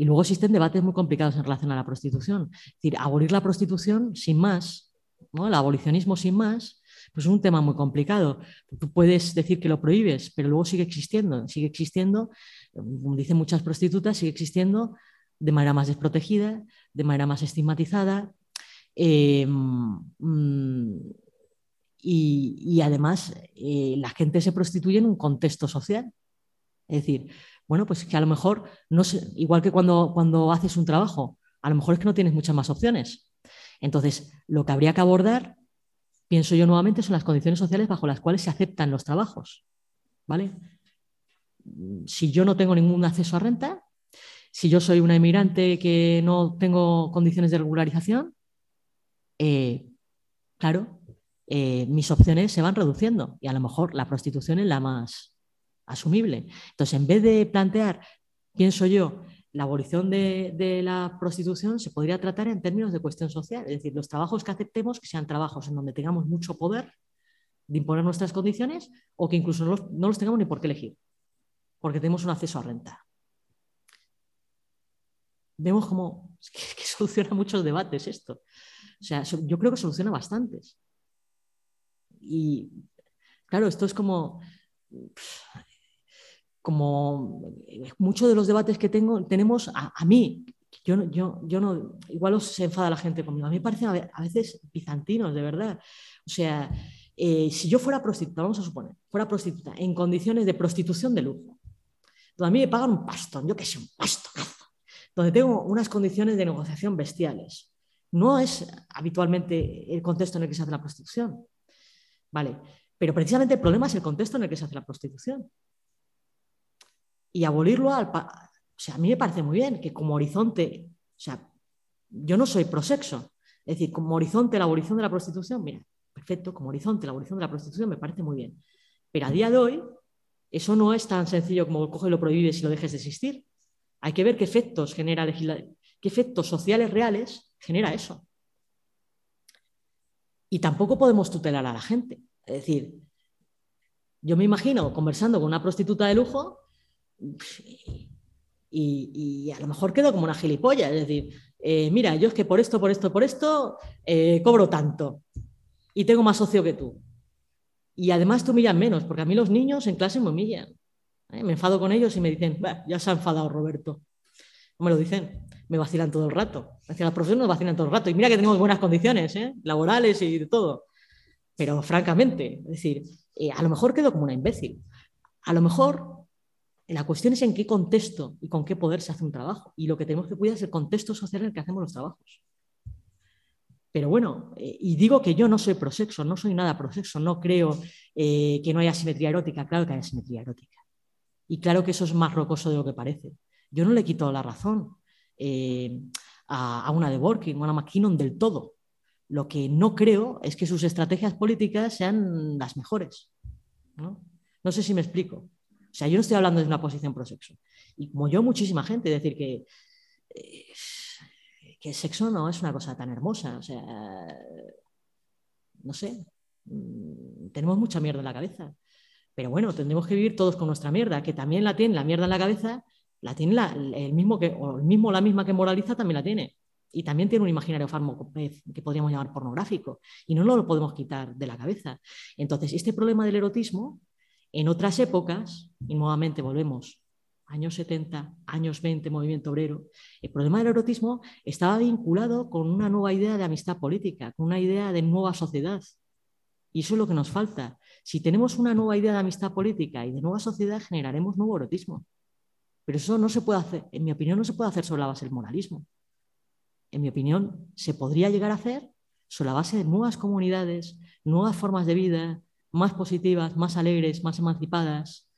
Y luego existen debates muy complicados en relación a la prostitución. Es decir, abolir la prostitución sin más, ¿no? el abolicionismo sin más, pues es un tema muy complicado. Tú puedes decir que lo prohíbes, pero luego sigue existiendo, sigue existiendo, como dicen muchas prostitutas, sigue existiendo de manera más desprotegida, de manera más estigmatizada. Em, mm, y, además eh, la gente se prostituye en un contexto social. Es decir, bueno, pues que a lo mejor, no igual que cuando, cuando haces un trabajo, a lo mejor es que no tienes muchas más opciones. Entonces, lo que habría que abordar, pienso yo nuevamente, son las condiciones sociales bajo las cuales se aceptan los trabajos. ¿Vale? Si yo no tengo ningún acceso a renta, si yo soy una inmigrante que no tengo condiciones de regularización, eh, claro, eh, mis opciones se van reduciendo y a lo mejor la prostitución es la más, asumible. Entonces, en vez de plantear, pienso yo, la abolición de, la prostitución se podría tratar en términos de cuestión social, es decir, los trabajos que aceptemos que sean trabajos en donde tengamos mucho poder de imponer nuestras condiciones o que incluso no los, tengamos ni por qué elegir, porque tenemos un acceso a renta. Vemos cómo soluciona muchos debates esto. O sea, yo creo que soluciona bastantes. Y claro, esto es como como eh, muchos de los debates que tengo, tenemos a, mí, yo, yo, yo no, igual os enfada la gente conmigo, a mí me parecen a veces bizantinos, de verdad. O sea, eh, si yo fuera prostituta, vamos a suponer, fuera prostituta en condiciones de prostitución de lujo, a mí me pagan un pastón, yo que sé, un pastonazo, donde tengo unas condiciones de negociación bestiales. No es habitualmente el contexto en el que se hace la prostitución. Vale, pero precisamente el problema es el contexto en el que se hace la prostitución y abolirlo al... O sea, a mí me parece muy bien que como horizonte, o sea, yo no soy prosexo, es decir, como horizonte la abolición de la prostitución, mira, perfecto, como horizonte la abolición de la prostitución me parece muy bien. Pero a día de hoy, eso no es tan sencillo como coge y lo prohíbes y lo dejes de existir. Hay que ver qué efectos genera qué efectos sociales reales genera eso. Y tampoco podemos tutelar a la gente. Es decir, yo me imagino conversando con una prostituta de lujo y, a lo mejor quedo como una gilipollas, es decir, eh, mira, yo es que por esto, por esto, por esto, eh, cobro tanto y tengo más socio que tú. Y además te humillan menos, porque a mí los niños en clase me humillan. ¿eh? Me enfado con ellos y me dicen, ya se ha enfadado Roberto. No me lo dicen, me vacilan todo el rato. Hacia las profesores nos vacilan todo el rato. Y mira que tenemos buenas condiciones laborales y de todo. Pero francamente, es decir, a lo mejor quedo como una imbécil. A lo mejor la cuestión es en qué contexto y con qué poder se hace un trabajo. Y lo que tenemos que cuidar es el contexto social en el que hacemos los trabajos. Pero bueno, eh, y digo que yo no soy prosexo, no soy nada prosexo, no creo eh, que no haya simetría erótica, claro que hay simetría erótica. Y claro que eso es más rocoso de lo que parece. Yo no le quito la razón eh, a, una de Borkin a una McKinnon del todo. Lo que no creo es que sus estrategias políticas sean las mejores. No sé si me explico. O sea, yo no estoy hablando de una posición pro sexo. Y como yo, muchísima gente, decir que, eh, que el sexo no es una cosa tan hermosa. O sea, no sé, mm, tenemos mucha mierda en la cabeza. Pero bueno, tendremos que vivir todos con nuestra mierda, que también la tiene la mierda en la cabeza, la tiene el mismo que, el mismo la misma que moraliza también la tiene. Y también tiene un imaginario fármaco que podríamos llamar pornográfico. Y no lo podemos quitar de la cabeza. Entonces, este problema del erotismo, en otras épocas, y nuevamente volvemos años 70, años 20, movimiento obrero, el problema del erotismo estaba vinculado con una nueva idea de amistad política, con una idea de nueva sociedad. Y eso es lo que nos falta. Si tenemos una nueva idea de amistad política y de nueva sociedad, generaremos nuevo erotismo. Pero eso no se puede hacer, en mi opinión, no se puede hacer sobre la base del moralismo. En mi opinión, se podría llegar a hacer sobre la base de nuevas comunidades, nuevas formas de vida, más positivas, más alegres, más emancipadas,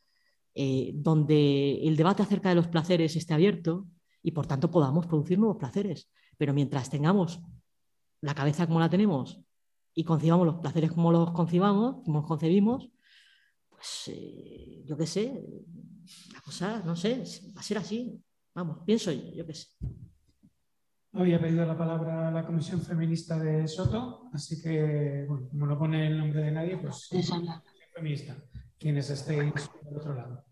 eh, donde el debate acerca de los placeres esté abierto y por tanto podamos producir nuevos placeres. Pero mientras tengamos la cabeza como la tenemos y concibamos los placeres como los concibamos, como los concebimos, pues eh, yo qué sé, la cosa, no sé, va a ser así. Vamos, pienso yo, yo qué sé. Había pedido la palabra la Comisión Feminista de Soto, así que, bueno, como no pone el nombre de nadie, pues feminista quienes estéis del otro lado.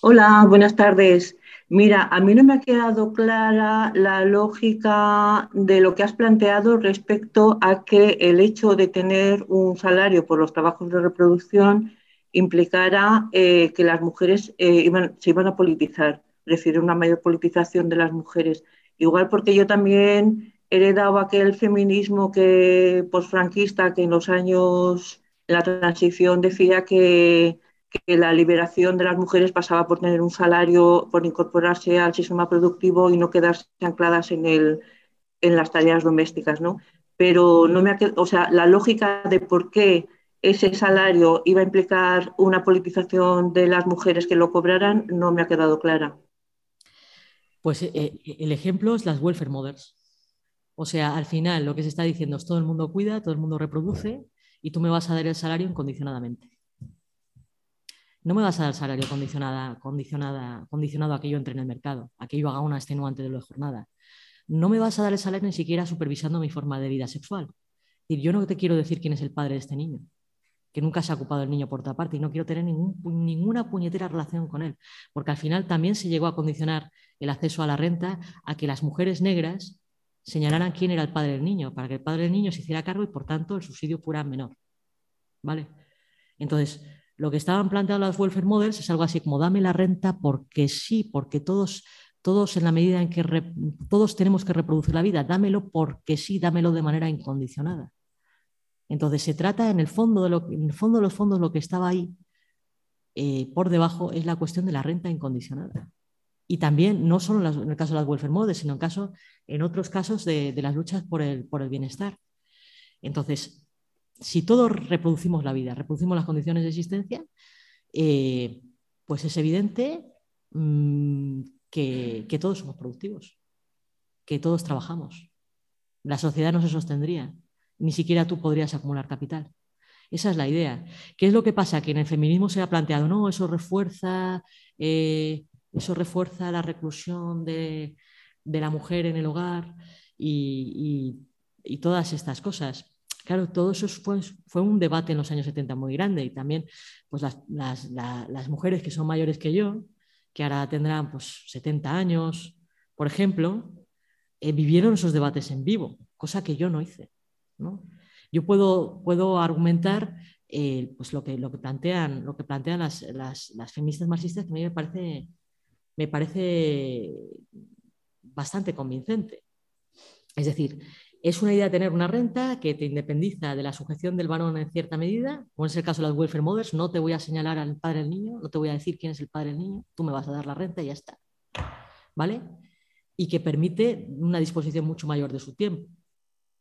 Hola, buenas tardes. Mira, a mí no me ha quedado clara la lógica de lo que has planteado respecto a que el hecho de tener un salario por los trabajos de reproducción implicara eh, que las mujeres eh, se iban a politizar, refiere una mayor politización de las mujeres. Igual porque yo también he heredado aquel feminismo que posfranquista que en los años la transición decía que, la liberación de las mujeres pasaba por tener un salario, por incorporarse al sistema productivo y no quedarse ancladas en, en las tareas domésticas, ¿no? Pero no me o sea, la lógica de por qué ese salario iba a implicar una politización de las mujeres que lo cobraran no me ha quedado clara. Pues eh, eh, el ejemplo es las welfare mothers. O sea, al final lo que se está diciendo es todo el mundo cuida, todo el mundo reproduce y tú me vas a dar el salario incondicionadamente. No me vas a dar salario condicionada, condicionada, condicionado a que yo entre en el mercado, a que yo haga una extenuante de la jornada. No me vas a dar el salario ni siquiera supervisando mi forma de vida sexual. Y yo no te quiero decir quién es el padre de este niño, que nunca se ha ocupado el niño por otra parte y no quiero tener ninguna puñetera relación con él, porque al final también se llegó a condicionar el acceso a la renta a que las mujeres negras señalaran quién era el padre del niño, para que el padre del niño se hiciera cargo y por tanto el subsidio fuera menor. ¿Vale? Entonces, lo que estaban planteando las welfare models es algo así como dame la renta porque sí, porque todos, todos en la medida en que todos tenemos que reproducir la vida, dámelo porque sí, dámelo de manera incondicionada. Entonces se trata en el fondo de, lo, los fondos lo que estaba ahí eh, por debajo es la cuestión de la renta incondicionada. Y también, no solo en el caso de las welfare modes, sino en, caso, en otros casos de, las luchas por el, por el bienestar. Entonces, si todos reproducimos la vida, reproducimos las condiciones de existencia, eh, pues es evidente mm, que, todos somos productivos, que todos trabajamos. La sociedad no se sostendría, ni siquiera tú podrías acumular capital. Esa es la idea. ¿Qué es lo que pasa? Que en el feminismo se ha planteado, no, eso refuerza eh, eso refuerza la reclusión de, la mujer en el hogar y, todas estas cosas. Claro, todo eso fue, un debate en los años 70 muy grande y también pues las, mujeres que son mayores que yo, que ahora tendrán pues, 70 años, por ejemplo, eh, vivieron esos debates en vivo, cosa que yo no hice. Yo puedo, puedo argumentar eh, pues lo, que, lo que plantean, lo que plantean las, las, feministas marxistas, que a mí me parece me parece bastante convincente. Es decir, es una idea de tener una renta que te independiza de la sujeción del varón en cierta medida, como es el caso de las welfare mothers, no te voy a señalar al padre del niño, no te voy a decir quién es el padre del niño, tú me vas a dar la renta y ya está. ¿Vale? Y que permite una disposición mucho mayor de su tiempo.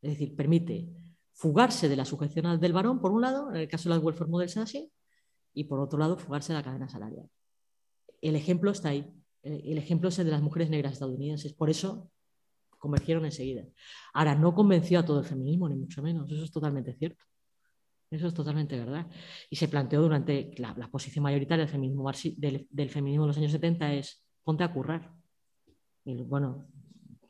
Es decir, permite fugarse de la sujeción del varón, por un lado, en el caso de las welfare mothers así, y por otro lado, fugarse de la cadena salarial. El ejemplo está ahí. El ejemplo es el de las mujeres negras estadounidenses. Por eso convergieron enseguida. Ahora, no convenció a todo el feminismo, ni mucho menos. Eso es totalmente cierto. Eso es totalmente verdad. Y se planteó durante la, posición mayoritaria del feminismo, del, del, feminismo de los años 70 es ponte a currar. Y bueno,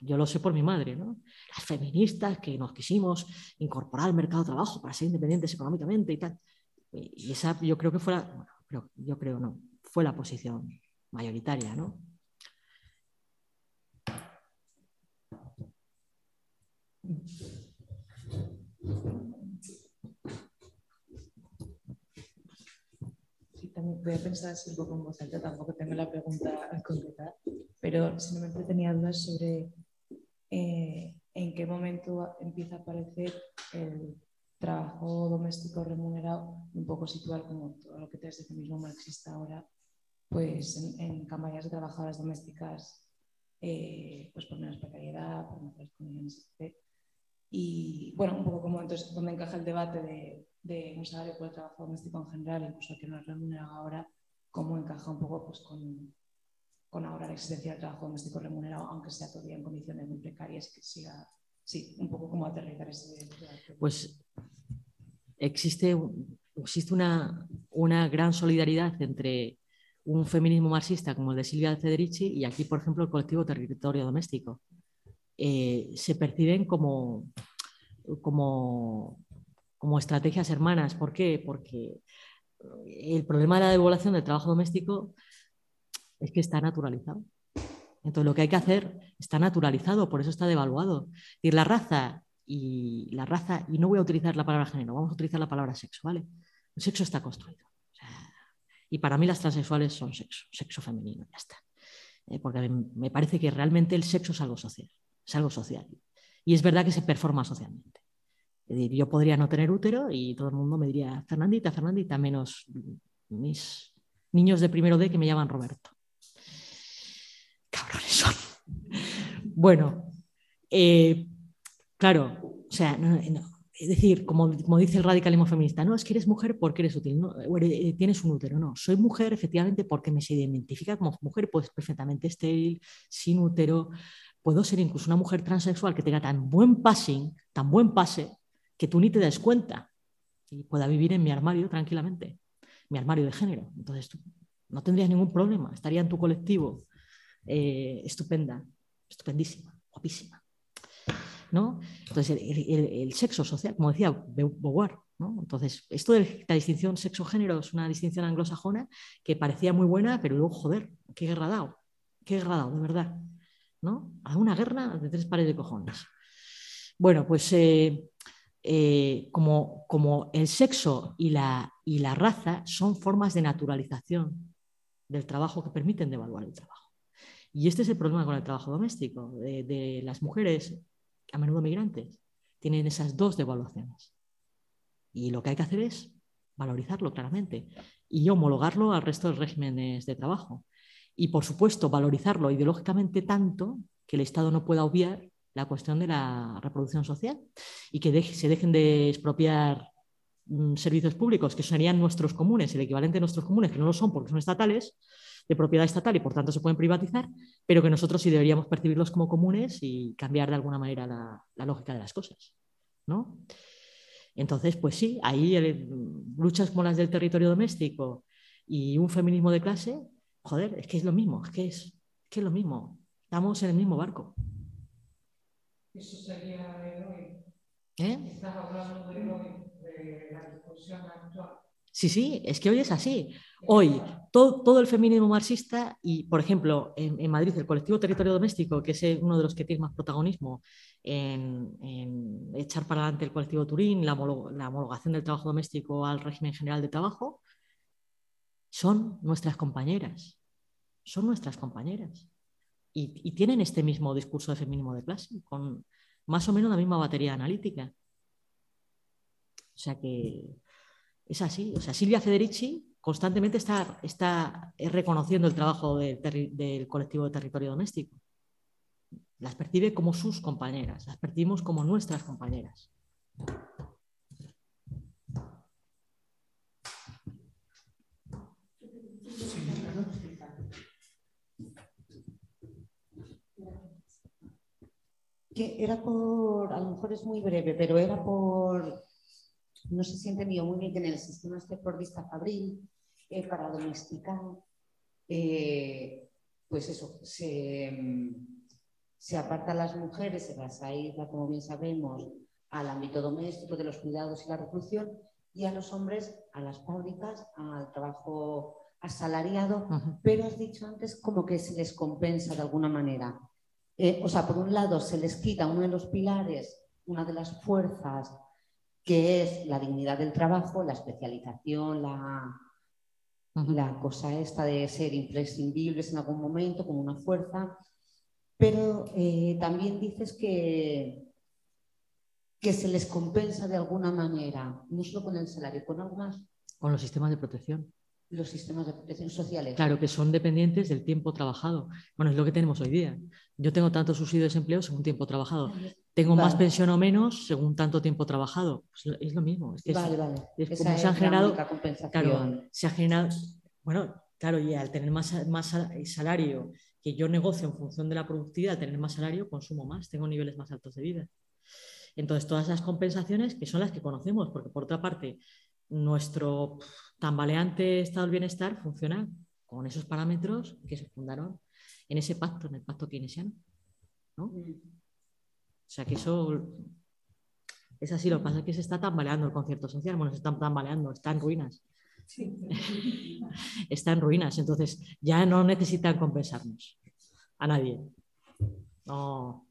yo lo sé por mi madre, ¿no? Las feministas que nos quisimos incorporar al mercado de trabajo para ser independientes económicamente y tal. Y esa yo creo que fue la, bueno, yo creo no, fue la posición mayoritaria, ¿no? Sí, también voy a pensar así un poco en voz alta, tampoco tengo la pregunta a concretar, pero simplemente tenía dudas sobre eh, en qué momento empieza a aparecer el trabajo doméstico remunerado, un poco situar como todo lo que te ese mismo marxista ahora, pues en, en campañas de trabajadoras domésticas eh, pues por menos precariedad, por mejores condiciones, etc. Y bueno, un poco como entonces donde encaja el debate de, de un salario por el trabajo doméstico en general, incluso que no es remunerado ahora, cómo encaja un poco pues, con, con ahora la existencia del trabajo doméstico remunerado, aunque sea todavía en condiciones muy precarias, que siga, sí, un poco como aterrizar ese. Pues existe, existe una, una gran solidaridad entre un feminismo marxista como el de Silvia Federici y aquí, por ejemplo, el colectivo Territorio Doméstico. Eh, se perciben como, como, como estrategias hermanas. ¿Por qué? Porque el problema de la devaluación del trabajo doméstico es que está naturalizado. Entonces, lo que hay que hacer está naturalizado, por eso está devaluado. Y la raza y la raza, y no voy a utilizar la palabra género, vamos a utilizar la palabra sexo, ¿vale? El sexo está construido. Y para mí las transexuales son sexo, sexo femenino, ya está. Eh, porque me parece que realmente el sexo es algo social, es algo social. Y es verdad que se performa socialmente. yo podría no tener útero y todo el mundo me diría, Fernandita, Fernandita, menos mis niños de primero D que me llaman Roberto. Cabrones son. Bueno, eh, claro, o sea, es decir, como, dice el radicalismo feminista, no, es que eres mujer porque eres útil, no, eh, tienes un útero, no, soy mujer efectivamente porque me se identifica como mujer, pues perfectamente estéril, sin útero, puedo ser incluso una mujer transexual que tenga tan buen passing, tan buen pase, que tú ni te des cuenta y pueda vivir en mi armario tranquilamente, mi armario de género. Entonces tú no tendrías ningún problema, estaría en tu colectivo eh, estupenda, estupendísima, guapísima. Entonces, el, sexo social, como decía Beauvoir, Entonces, esto de la distinción sexo-género es una distinción anglosajona que parecía muy buena, pero luego, joder, qué guerra dado, qué guerra dado, de verdad, ¿no? A una guerra de tres pares de cojones. Bueno, pues eh, eh, como, como, el sexo y la, y la raza son formas de naturalización del trabajo que permiten devaluar el trabajo. Y este es el problema con el trabajo doméstico. de las mujeres a menudo migrantes, tienen esas dos devaluaciones. Y lo que hay que hacer es valorizarlo claramente y homologarlo al resto de regímenes de trabajo. Y, por supuesto, valorizarlo ideológicamente tanto que el Estado no pueda obviar la cuestión de la reproducción social y que se dejen de expropiar mm, servicios públicos que serían nuestros comunes, el equivalente de nuestros comunes, que no lo son porque son estatales, de propiedad estatal y por tanto se pueden privatizar, pero que nosotros sí deberíamos percibirlos como comunes y cambiar de alguna manera la, lógica de las cosas. ¿no? Entonces, pues sí, ahí luchas como las del territorio doméstico y un feminismo de clase, joder, es que es lo mismo, es que es, que es lo mismo, estamos en el mismo barco. Eso sería hoy. ¿Eh? Estás hablando de hoy, de la discusión actual. Sí, sí, es que hoy es así. Hoy, todo, el feminismo marxista y, por ejemplo, en, Madrid, el colectivo Territorio Doméstico, que es uno de los que tiene más protagonismo en, echar para adelante el colectivo Turín, la, homologación del trabajo doméstico al régimen general de trabajo, son nuestras compañeras. Son nuestras compañeras. Y, y tienen este mismo discurso de feminismo de clase, con más o menos la misma batería analítica. O sea que es así. O sea, Silvia Federici constantemente está, está reconociendo el trabajo del, colectivo de territorio doméstico. Las percibe como sus compañeras, las percibimos como nuestras compañeras. Que era por, a lo mejor es muy breve, pero era por no se siente muy bien que en el sistema esté por vista fabril, eh, para domesticar, eh, pues eso, se, se aparta a las mujeres, se las aísla, como bien sabemos, al ámbito doméstico de los cuidados y la reproducción, y a los hombres a las fábricas, al trabajo asalariado, pero has dicho antes como que se les compensa de alguna manera. Eh, o sea, por un lado se les quita uno de los pilares, una de las fuerzas, que es la dignidad del trabajo, la especialización, la, la cosa esta de ser imprescindibles en algún momento como una fuerza, pero eh, también dices que, que se les compensa de alguna manera, no solo con el salario, con algo más. Con los sistemas de protección. Los sistemas de protección sociales. Claro, que son dependientes del tiempo trabajado. Bueno, es lo que tenemos hoy día. Yo tengo tanto subsidio de desempleo según tiempo trabajado. Tengo más pensión o menos según tanto tiempo trabajado. Pues es lo mismo. vale, vale. Es como se han generado. Claro, se ha generado. Bueno, claro, y al tener más, más salario que yo negocio en función de la productividad, al tener más salario, consumo más, tengo niveles más altos de vida. Entonces, todas esas compensaciones que son las que conocemos, porque por otra parte, nuestro tambaleante estado del bienestar funciona con esos parámetros que se fundaron en ese pacto, en el pacto keynesiano. ¿no? O sea que eso es así, lo que pasa es que se está tambaleando el concierto social, bueno, se está tambaleando, está en ruinas. está en ruinas, entonces ya no necesitan compensarnos a nadie. No,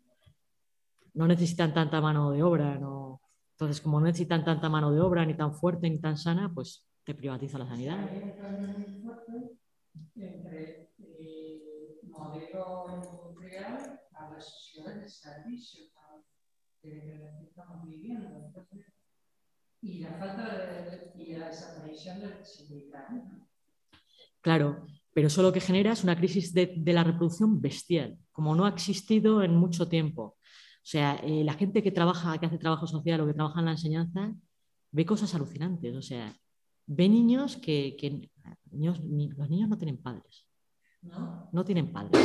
no necesitan tanta mano de obra, no. Entonces, como no necesitan tanta mano de obra, ni tan fuerte, ni tan sana, pues te privatiza la sanidad. Entre el modelo industrial a la sociedad de servicio que estamos viviendo. Y la falta de, y la desaparición del sindical. Claro, pero eso lo que genera es una crisis de, de, la reproducción bestial, como no ha existido en mucho tiempo. O sea, eh, la gente que trabaja, que hace trabajo social o que trabaja en la enseñanza, ve cosas alucinantes. O sea, ve niños que, los niños no tienen padres. ¿No? no tienen padres.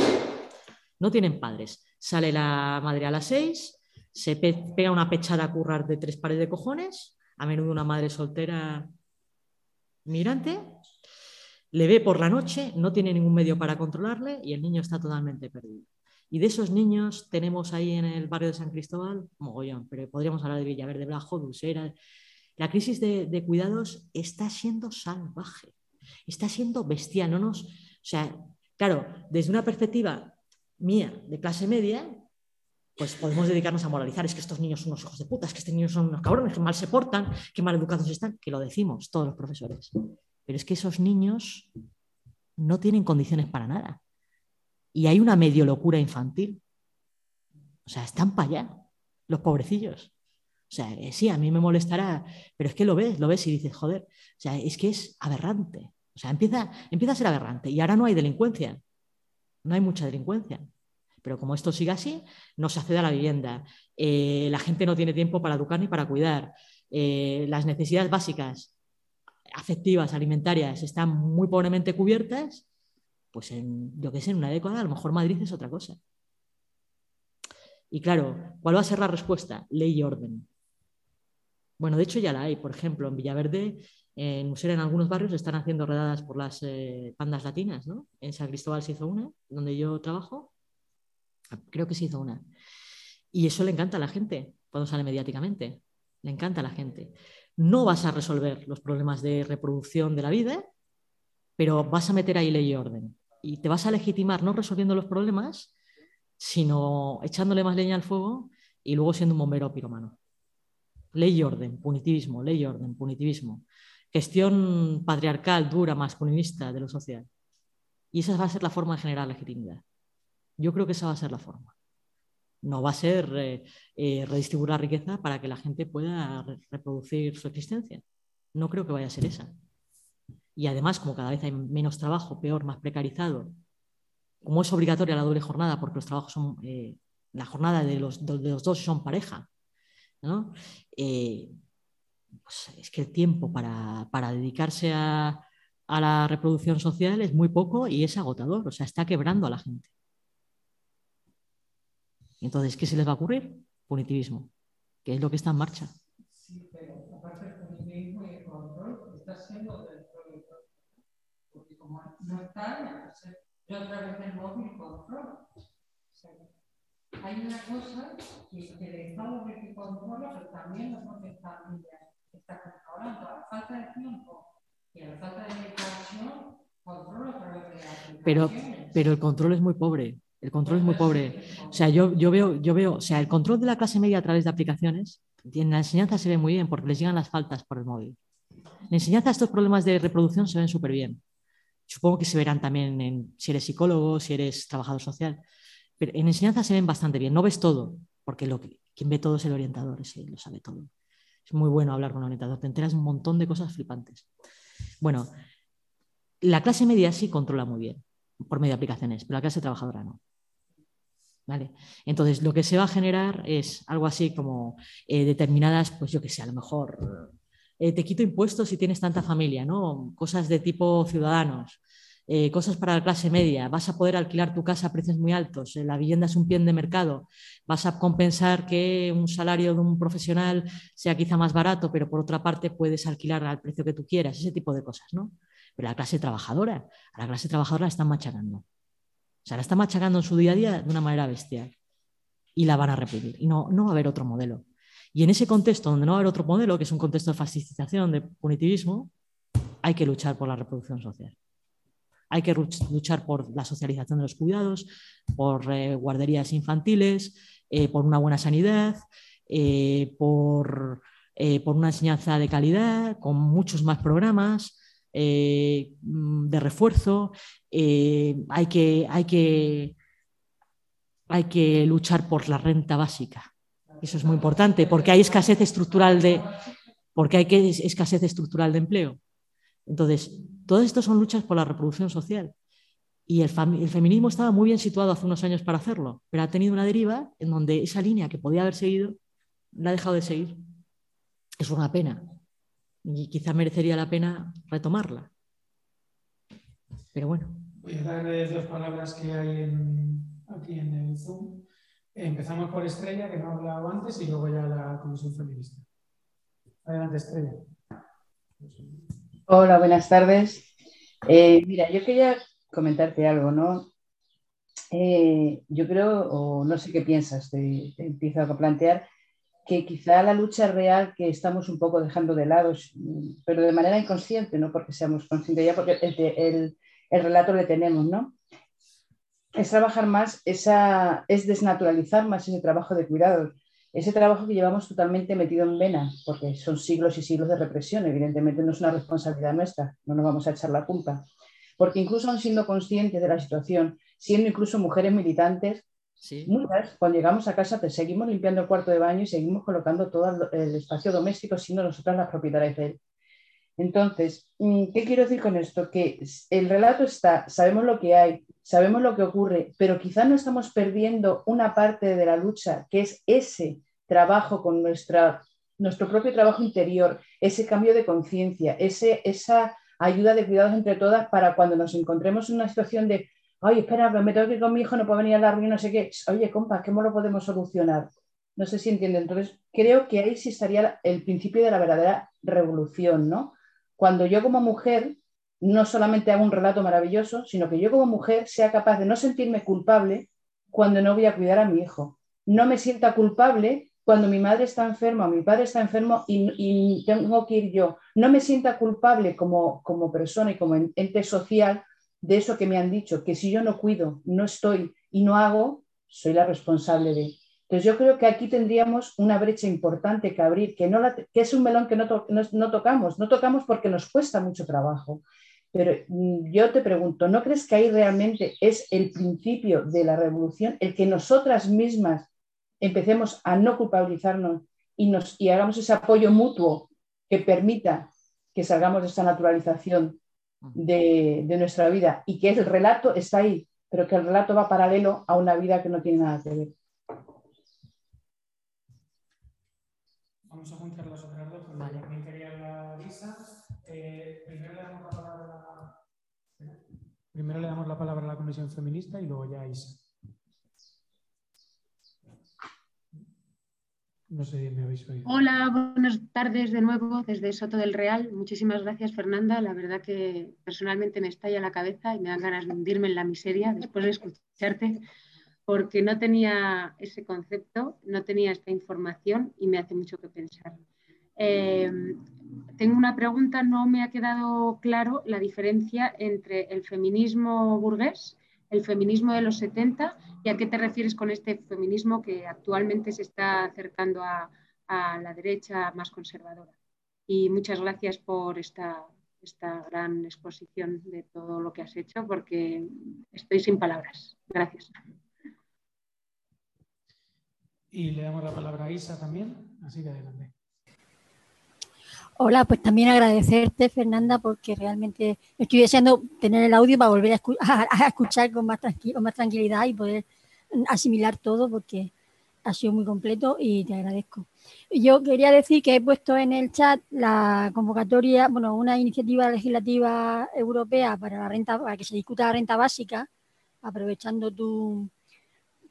No tienen padres. Sale la madre a las seis, se pega una pechada a currar de tres pares de cojones, a menudo una madre soltera migrante, le ve por la noche, no tiene ningún medio para controlarle y el niño está totalmente perdido. Y de esos niños tenemos ahí en el barrio de San Cristóbal, mogollón, pero podríamos hablar de Villaverde Blajo, Dulcera, la crisis de, cuidados está siendo salvaje, está siendo bestial. No nos, o sea, claro, desde una perspectiva mía de clase media, pues podemos dedicarnos a moralizar, es que estos niños son unos hijos de puta, es que estos niños son unos cabrones, que mal se portan, que mal educados están, que lo decimos todos los profesores. Pero es que esos niños no tienen condiciones para nada. Y hay una medio locura infantil. O sea, están para allá, los pobrecillos. O sea, eh, sí, a mí me molestará, pero es que lo ves, lo ves y dices, joder, o sea, es que es aberrante. O sea, empieza, empieza a ser aberrante y ahora no hay delincuencia. No hay mucha delincuencia. Pero como esto sigue así, no se accede a la vivienda. Eh, la gente no tiene tiempo para educar ni para cuidar. Eh, las necesidades básicas, afectivas, alimentarias, están muy pobremente cubiertas. Pues en, yo que sé, en una década a lo mejor Madrid es otra cosa. Y claro, ¿cuál va a ser la respuesta? Ley y orden. Bueno, de hecho ya la hay. Por ejemplo, en Villaverde, en Musera, en algunos barrios, están haciendo redadas por las eh, pandas latinas. ¿no? En San Cristóbal se hizo una, donde yo trabajo. Creo que se hizo una. Y eso le encanta a la gente cuando sale mediáticamente. Le encanta a la gente. No vas a resolver los problemas de reproducción de la vida, pero vas a meter ahí ley y orden. Y te vas a legitimar no resolviendo los problemas, sino echándole más leña al fuego y luego siendo un bombero piromano. Ley y orden, punitivismo, ley y orden, punitivismo. Gestión patriarcal, dura, masculinista de lo social. Y esa va a ser la forma de generar legitimidad. Yo creo que esa va a ser la forma. No va a ser eh, eh, redistribuir la riqueza para que la gente pueda reproducir su existencia. No creo que vaya a ser esa. Y además, como cada vez hay menos trabajo, peor, más precarizado, como es obligatoria la doble jornada, porque los trabajos son, eh, la jornada de los, dos son pareja, eh, pues es que el tiempo para, dedicarse a, la reproducción social es muy poco y es agotador, o sea, está quebrando a la gente. Entonces, ¿qué se les va a ocurrir? Punitivismo, que es lo que está en marcha. Sí, pero aparte del porque como no están, entonces yo otra vez el móvil controlo. O sea, hay una cosa que, que el Estado ve que controla, pero también nosotros está, está controlando. A la falta de tiempo y a la falta de educación, controla a través de las Pero, pero el control es muy pobre. El control es muy pobre. O sea, yo, yo, veo, yo veo, o sea, el control de la clase media a través de aplicaciones, en la enseñanza se ve muy bien porque les llegan las faltas por el móvil. En la enseñanza estos problemas de reproducción se ven súper bien. Supongo que se verán también en, si eres psicólogo, si eres trabajador social. Pero en enseñanza se ven bastante bien. No ves todo, porque quien ve todo es el orientador, ese lo sabe todo. Es muy bueno hablar con el orientador, te enteras un montón de cosas flipantes. Bueno, la clase media sí controla muy bien por medio de aplicaciones, pero la clase trabajadora no. ¿Vale? Entonces, lo que se va a generar es algo así como eh, determinadas, pues yo que sé, a lo mejor eh, te quito impuestos si tienes tanta familia, ¿no? Cosas de tipo ciudadanos, eh, cosas para la clase media, vas a poder alquilar tu casa a precios muy altos, la vivienda es un bien de mercado, vas a compensar que un salario de un profesional sea quizá más barato, pero por otra parte puedes alquilar al precio que tú quieras, ese tipo de cosas, ¿no? Pero la clase trabajadora, a la clase trabajadora la están machacando. O sea, la están machacando en su día a día de una manera bestial. Y la van a reprimir. Y no, no va a haber otro modelo. Y en ese contexto, donde no va a haber otro modelo, que es un contexto de fascistización, de punitivismo, hay que luchar por la reproducción social. Hay que luchar por la socialización de los cuidados, por eh, guarderías infantiles, eh, por una buena sanidad, eh, por, por, una enseñanza de calidad, con muchos más programas mm, de refuerzo. hay, que, hay, que, hay que luchar por la renta básica eso es muy importante, porque hay escasez estructural de, porque hay escasez estructural de empleo. Entonces, todo esto son luchas por la reproducción social. Y el, feminismo estaba muy bien situado hace unos años para hacerlo, pero ha tenido una deriva en donde esa línea que podía haber seguido la ha dejado de seguir. Es una pena. Y quizá merecería la pena retomarla. Pero bueno. Voy a darle dos palabras que hay aquí en el Zoom. Empezamos por Estrella, que no ha hablado antes, y luego ya la Comisión Feminista. Adelante, Estrella. Hola, buenas tardes. Eh, mira, yo quería comentarte algo, ¿no? Eh, yo creo, o no sé qué piensas, te, empiezo a plantear que quizá la lucha real que estamos un poco dejando de lado, pero de manera inconsciente, no porque seamos conscientes ya, porque el, el relato le tenemos, ¿no? Es trabajar más, esa, es desnaturalizar más ese trabajo de cuidados, ese trabajo que llevamos totalmente metido en vena, porque son siglos y siglos de represión, evidentemente no es una responsabilidad nuestra, no nos vamos a echar la culpa, porque incluso aún siendo conscientes de la situación, siendo incluso mujeres militantes, muchas, cuando llegamos a casa te seguimos limpiando el cuarto de baño y seguimos colocando todo el espacio doméstico siendo nosotras las propietarias de él. Entonces, mm, ¿qué quiero decir con esto? Que el relato está, sabemos lo que hay, sabemos lo que ocurre, pero quizá no estamos perdiendo una parte de la lucha, que es ese trabajo con nuestra, nuestro propio trabajo interior, ese cambio de conciencia, esa ayuda de cuidados entre todas para cuando nos encontremos en una situación de, ay, espera, me tengo que ir con mi hijo, no puedo venir a la reunión, no sé qué, oye, compa, ¿cómo lo podemos solucionar? No sé si entiende. Entonces, creo que ahí sí estaría el principio de la verdadera revolución, ¿no? Cuando yo como mujer no solamente hago un relato maravilloso, sino que yo como mujer sea capaz de no sentirme culpable cuando no voy a cuidar a mi hijo. No me sienta culpable cuando mi madre está enferma o mi padre está enfermo y, tengo que ir yo. No me sienta culpable como, como persona y como ente social de eso que me han dicho, que si yo no cuido, no estoy y no hago, soy la responsable de. Entonces yo creo que aquí tendríamos una brecha importante que abrir, que, no que es un melón que no, no, tocamos, no tocamos porque nos cuesta mucho trabajo. Pero mm, yo te pregunto, ¿no crees que ahí realmente es el principio de la revolución, el que nosotras mismas empecemos a no culpabilizarnos y, nos, y hagamos ese apoyo mutuo que permita que salgamos de esta naturalización de, de, nuestra vida y que el relato está ahí, pero que el relato va paralelo a una vida que no tiene nada que ver? Vamos a juntar las otras dos, porque también quería la Lisa. Eh, primero, le damos la palabra a la... primero le damos la palabra a la Comisión Feminista y luego ya a Isa. No sé me habéis oído. Hola, buenas tardes de nuevo desde Soto del Real. Muchísimas gracias, Fernanda. La verdad que personalmente me estalla la cabeza y me dan ganas de hundirme en la miseria después de escucharte, porque no tenía ese concepto, no tenía esta información y me hace mucho que pensar. Eh, tengo una pregunta, no me ha quedado claro la diferencia entre el feminismo burgués, el feminismo de los 70 y a qué te refieres con este feminismo que actualmente se está acercando a, la derecha más conservadora. Y muchas gracias por esta, esta gran exposición de todo lo que has hecho, porque estoy sin palabras. Gracias. Y le damos la palabra a Isa también, así que adelante. Hola, pues también agradecerte, Fernanda, porque realmente estoy deseando tener el audio para volver a, escuchar con más, con más tranquilidad y poder asimilar todo, porque ha sido muy completo y te agradezco. Yo quería decir que he puesto en el chat la convocatoria, bueno, una iniciativa legislativa europea para la renta, para que se discuta la renta básica, aprovechando tu,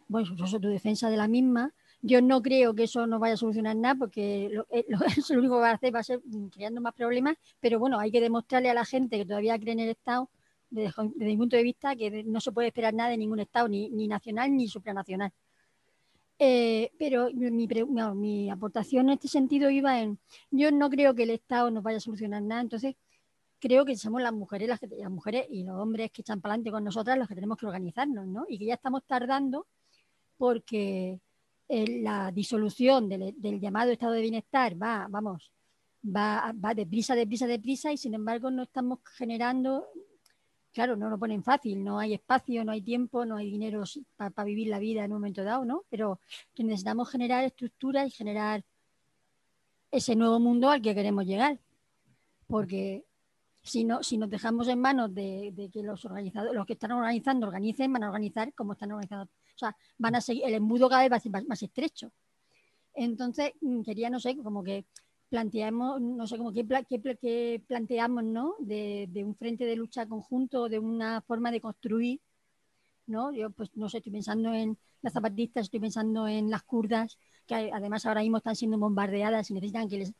bueno, tu defensa de la misma yo no creo que eso no vaya a solucionar nada porque lo, eh, eso lo único que va a hacer va a ser mm, creando más problemas, pero bueno, hay que demostrarle a la gente que todavía cree en el Estado, desde, mi punto de vista, que no se puede esperar nada de ningún Estado, ni, nacional ni supranacional. Eh, pero mi, mi, aportación en este sentido iba en, yo no creo que el Estado nos vaya a solucionar nada, entonces creo que somos las mujeres, las, las mujeres y los hombres que echan para adelante con nosotras los que tenemos que organizarnos, ¿no? Y que ya estamos tardando porque la disolución del, llamado estado de bienestar va, vamos, va, va deprisa, deprisa, deprisa y sin embargo no estamos generando, claro, no lo ponen fácil, no hay espacio, no hay tiempo, no hay dinero para vivir la vida en un momento dado, ¿no? Pero que necesitamos generar estructuras y generar ese nuevo mundo al que queremos llegar. Porque si, no, si nos dejamos en manos de, de que los organizadores, los que están organizando, organicen, van a organizar como están organizando sea, van a seguir, el embudo cada vez va a ser más, estrecho. Entonces, mm, quería, no sé, como que planteamos, no sé, como que, planteamos, ¿no? De, un frente de lucha conjunto, de una forma de construir, ¿no? Yo, pues, no sé, estoy pensando en las zapatistas, estoy pensando en las kurdas, que además ahora mismo están siendo bombardeadas y necesitan que les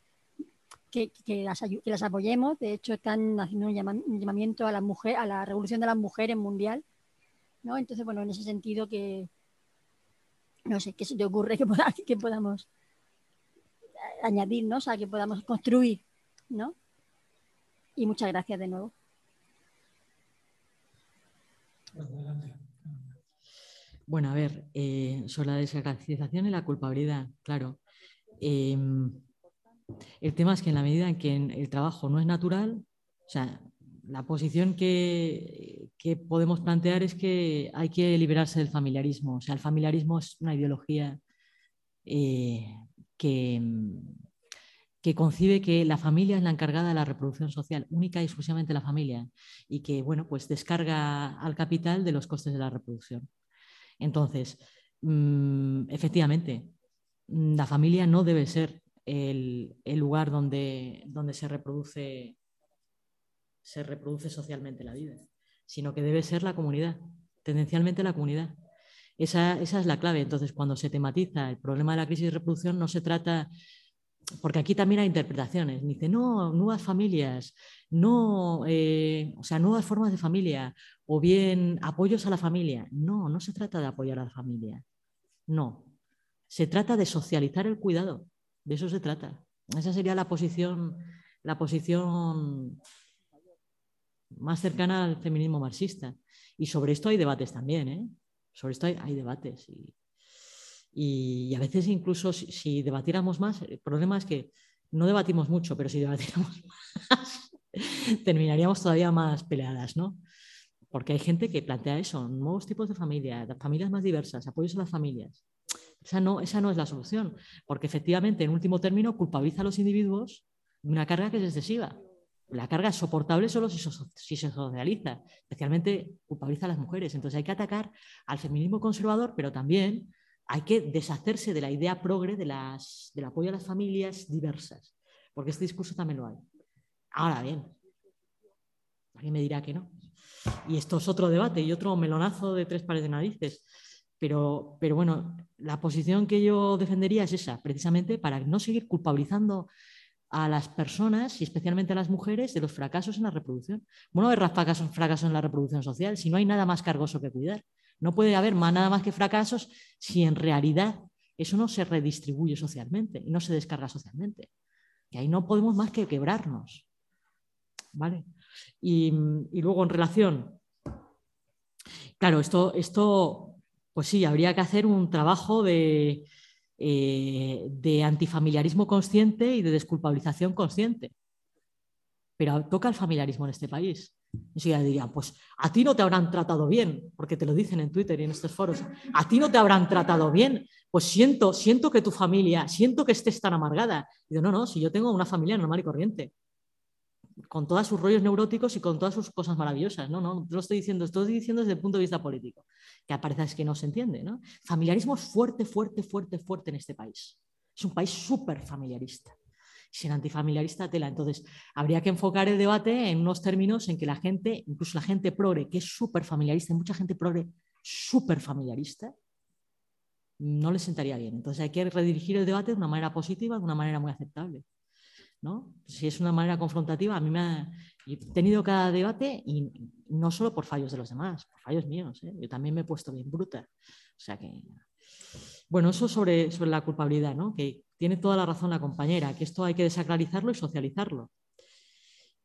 las, que las apoyemos. De hecho, están haciendo un, llamamiento a la mujer, a la revolución de las mujeres mundial, ¿no? Entonces, bueno, en ese sentido que, no sé, ¿qué se te ocurre que, que podamos añadir, ¿no? O sea, que podamos construir, ¿no? Y muchas gracias de nuevo. Bueno, a ver, eh, sobre la desgraciación y la culpabilidad, claro. Em, el tema es que en la medida en que el trabajo no es natural, o sea, la posición que, podemos plantear es que hay que liberarse del familiarismo. O sea, el familiarismo es una ideología eh, que, que concibe que la familia es la encargada de la reproducción social, única y exclusivamente la familia, y que, bueno, pues descarga al capital de los costes de la reproducción. Entonces, mm, efectivamente, la familia no debe ser el, el lugar donde, donde se reproduce se reproduce socialmente la vida, sino que debe ser la comunidad, tendencialmente la comunidad. Esa, es la clave. Entonces, cuando se tematiza el problema de la crisis de reproducción, no se trata, porque aquí también hay interpretaciones. Dice, no, nuevas familias, no, eh, o sea, nuevas formas de familia, o bien apoyos a la familia. No, no se trata de apoyar a la familia. No. Se trata de socializar el cuidado. De eso se trata. Esa sería la posición, la posición más cercana al feminismo marxista. Y sobre esto hay debates también, ¿eh? Sobre esto hay, debates. Y, a veces incluso si, debatiéramos más, el problema es que no debatimos mucho, pero si debatiéramos más, terminaríamos todavía más peleadas, ¿no? Porque hay gente que plantea eso, nuevos tipos de familia, familias más diversas, apoyos a las familias. Esa no, esa no es la solución, porque efectivamente, en último término, culpabiliza a los individuos de una carga que es excesiva la carga es soportable solo si, se socializa, especialmente culpabiliza a las mujeres. Entonces hay que atacar al feminismo conservador, pero también hay que deshacerse de la idea progre del apoyo a las familias diversas, porque este discurso también lo hay. Ahora bien, alguien me dirá que no. Y esto es otro debate y otro melonazo de tres pares de narices. Pero, pero bueno, la posición que yo defendería es esa, precisamente para no seguir culpabilizando a las personas y especialmente a las mujeres de los fracasos en la reproducción. Bueno, haber fracasos, fracasos en la reproducción social si no hay nada más cargoso que cuidar. No puede haber más, nada más que fracasos si en realidad eso no se redistribuye socialmente y no se descarga socialmente. Y ahí no podemos más que quebrarnos. ¿Vale? Y, luego en relación, claro, esto, esto, pues sí, habría que hacer un trabajo de, eh, de antifamiliarismo consciente y de desculpabilización consciente. Pero toca el familiarismo en este país. Y ya dirían, pues a ti no te habrán tratado bien, porque te lo dicen en Twitter y en estos foros, a ti no te habrán tratado bien, pues siento, siento que tu familia, siento que estés tan amargada. Y digo, no, no, si yo tengo una familia normal y corriente, con todos sus rollos neuróticos y con todas sus cosas maravillosas, no, no, lo estoy diciendo, estoy diciendo desde el punto de vista político, que parece es que no se entiende, ¿no? Familiarismo es fuerte, fuerte, fuerte, fuerte en este país. Es un país súper familiarista sin antifamiliarista tela. Entonces, habría que enfocar el debate en unos términos en que la gente, incluso la gente progre, que es súper familiarista, mucha gente progre súper familiarista, no le sentaría bien. Entonces, hay que redirigir el debate de una manera positiva, de una manera muy aceptable. Si es una manera confrontativa, a mí me ha he tenido cada debate y no solo por fallos de los demás, por fallos míos. ¿eh? Yo también me he puesto bien bruta. O sea que, bueno, eso sobre, sobre la culpabilidad, ¿no? que tiene toda la razón la compañera, que esto hay que desacralizarlo y socializarlo.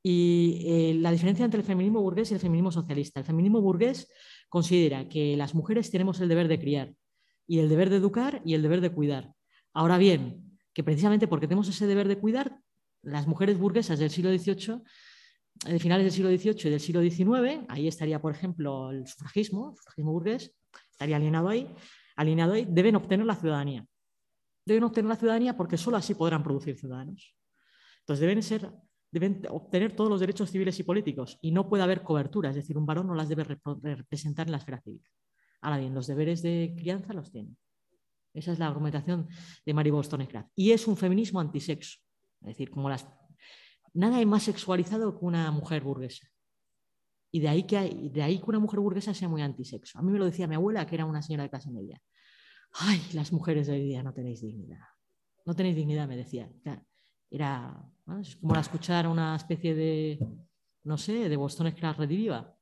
Y eh, la diferencia entre el feminismo burgués y el feminismo socialista. El feminismo burgués considera que las mujeres tenemos el deber de criar y el deber de educar y el deber de cuidar. Ahora bien, que precisamente porque tenemos ese deber de cuidar, las mujeres burguesas del siglo XVIII, de finales del siglo XVIII y del siglo XIX, ahí estaría, por ejemplo, el sufragismo, el sufragismo burgués, estaría alineado ahí, alineado ahí, deben obtener la ciudadanía deben obtener la ciudadanía porque solo así podrán producir ciudadanos. Entonces deben, ser, deben obtener todos los derechos civiles y políticos y no puede haber cobertura, es decir, un varón no las debe representar en la esfera civil. Ahora bien, los deberes de crianza los tiene. Esa es la argumentación de Mary Wollstonecraft. Y es un feminismo antisexo. Es decir, como las... nada hay más sexualizado que una mujer burguesa. Y de ahí, que de ahí que una mujer burguesa sea muy antisexo. A mí me lo decía mi abuela, que era una señora de clase media ay, las mujeres de hoy día no tenéis dignidad. No tenéis dignidad, me decía. Era es como escuchar una especie de, no sé, de Boston Scratch rediviva.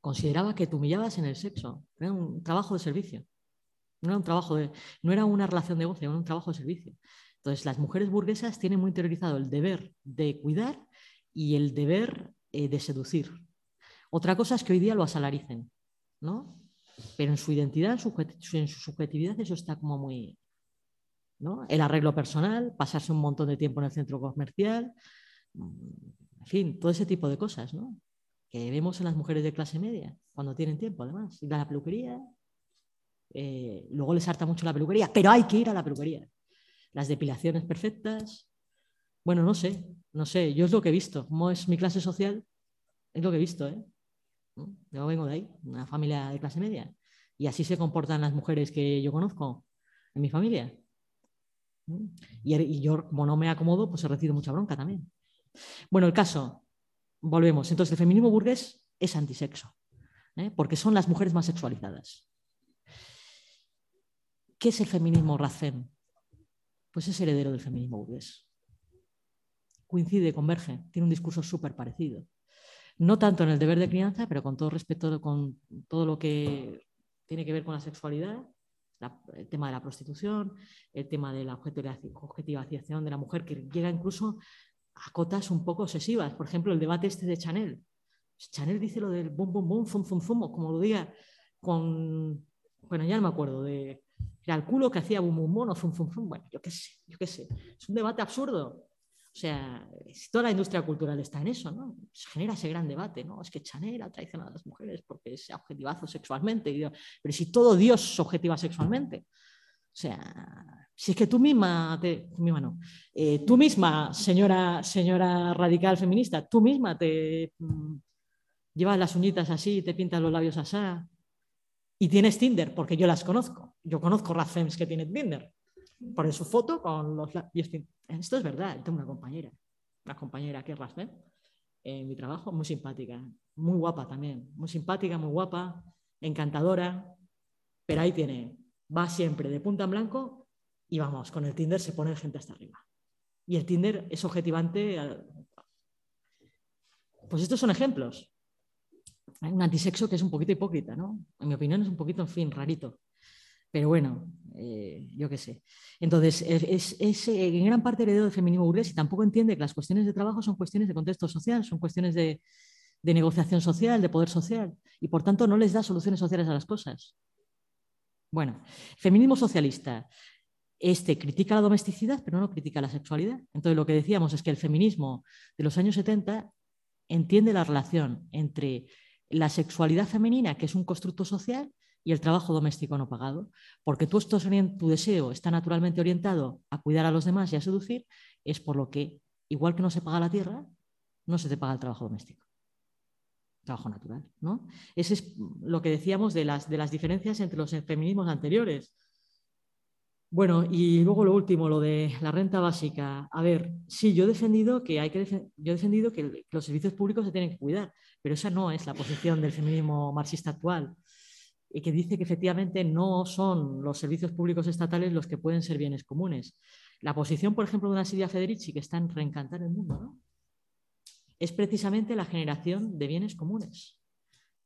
Consideraba que te humillabas en el sexo. Era un trabajo de servicio. No era un trabajo no era una relación de goce, era un trabajo de servicio. Entonces, las mujeres burguesas tienen muy interiorizado el deber de cuidar y el deber eh, de seducir. Otra cosa es que hoy día lo asalaricen, ¿no? pero en su identidad, en su, subjetividad, eso está como muy... ¿no? El arreglo personal, pasarse un montón de tiempo en el centro comercial, en fin, todo ese tipo de cosas, ¿no? Que vemos en las mujeres de clase media, cuando tienen tiempo, además. Ir a la peluquería, eh, luego les harta mucho la peluquería, pero hay que ir a la peluquería. Las depilaciones perfectas, bueno, no sé, no sé, yo es lo que he visto, como es mi clase social, es lo que he visto, ¿eh? Yo vengo de ahí, una familia de clase media. Y así se comportan las mujeres que yo conozco en mi familia. Y, yo, como no me acomodo, pues he recibido mucha bronca también. Bueno, el caso, volvemos. Entonces, el feminismo burgués es antisexo, ¿eh? porque son las mujeres más sexualizadas. ¿Qué es el feminismo Racem? Pues es heredero del feminismo burgués. Coincide, converge, tiene un discurso súper parecido no tanto en el deber de crianza, pero con todo respeto, con todo lo que tiene que ver con la sexualidad, el tema de la prostitución, el tema de la objetivación de la mujer, que llega incluso a cotas un poco obsesivas. Por ejemplo, el debate este de Chanel. Chanel dice lo del bum, bum, bum, fum, fum, fum, como lo diga con... Bueno, ya no me acuerdo de... Era el culo que hacía bum, bum, bum, o fum, fum, fum. Bueno, yo qué sé, yo qué sé. Es un debate absurdo. O sea, toda la industria cultural está en eso, ¿no? Se genera ese gran debate, ¿no? Es que Chanel ha traicionado a las mujeres porque se objetivazo sexualmente. Pero si todo Dios se objetiva sexualmente. O sea, si es que tú misma, te, tú misma no, eh, tú misma, señora, señora radical feminista, tú misma te mm, llevas las uñitas así, te pintas los labios así, y tienes Tinder, porque yo las conozco. Yo conozco Rafems que tienen Tinder. Por su foto con los esto es verdad, tengo una compañera, una compañera que es Rasmed, en mi trabajo, muy simpática, muy guapa también, muy simpática, muy guapa, encantadora, Pero ahí tiene, va siempre de punta en blanco y vamos, con el Tinder se pone gente hasta arriba. Y el Tinder es objetivante. Pues estos son ejemplos. Un antisexo que es un poquito hipócrita, ¿no? En mi opinión es un poquito, en fin, rarito. Pero bueno, eh, yo qué sé. Entonces, es, eh, en gran parte heredero del feminismo burgués y tampoco entiende que las cuestiones de trabajo son cuestiones de contexto social, son cuestiones de, de negociación social, de poder social, y por tanto no les da soluciones sociales a las cosas. Bueno, feminismo socialista. Este critica la domesticidad, pero no critica la sexualidad. Entonces, lo que decíamos es que el feminismo de los años 70 entiende la relación entre la sexualidad femenina, que es un constructo social, y el trabajo doméstico no pagado. Porque tu deseo está naturalmente orientado a cuidar a los demás y a seducir, es por lo que, igual que no se paga la tierra, no se te paga el trabajo doméstico. Trabajo natural. ¿no? Ese es lo que decíamos de las, de las diferencias entre los feminismos anteriores. Bueno, y luego lo último, lo de la renta básica. A ver, sí, yo he defendido que hay que yo he defendido que los servicios públicos se tienen que cuidar, pero esa no es la posición del feminismo marxista actual, y que dice que efectivamente no son los servicios públicos estatales los que pueden ser bienes comunes. La posición, por ejemplo, de una Silvia Federici que está en reencantar el mundo, es precisamente la generación de bienes comunes,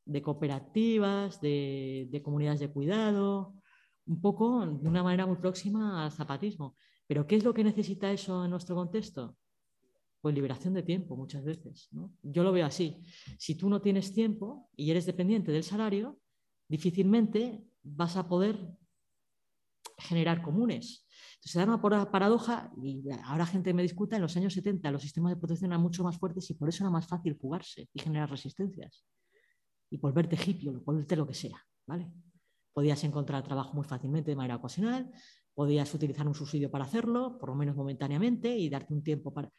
de cooperativas, de comunidades de cuidado, un poco de una manera muy próxima al zapatismo. Pero ¿qué es lo que necesita eso en nuestro contexto? Pues liberación de tiempo muchas veces. Yo lo veo así. Si tú no tienes tiempo y eres dependiente del salario, difícilmente vas a poder generar comunes. Entonces se da una paradoja, y ahora gente me discuta, en los años 70 los sistemas de protección eran mucho más fuertes y por eso era más fácil jugarse y generar resistencias. Y volverte hippie volverte lo que sea. ¿vale? Podías encontrar trabajo muy fácilmente de manera ocasional, podías utilizar un subsidio para hacerlo, por lo menos momentáneamente, y darte un tiempo para...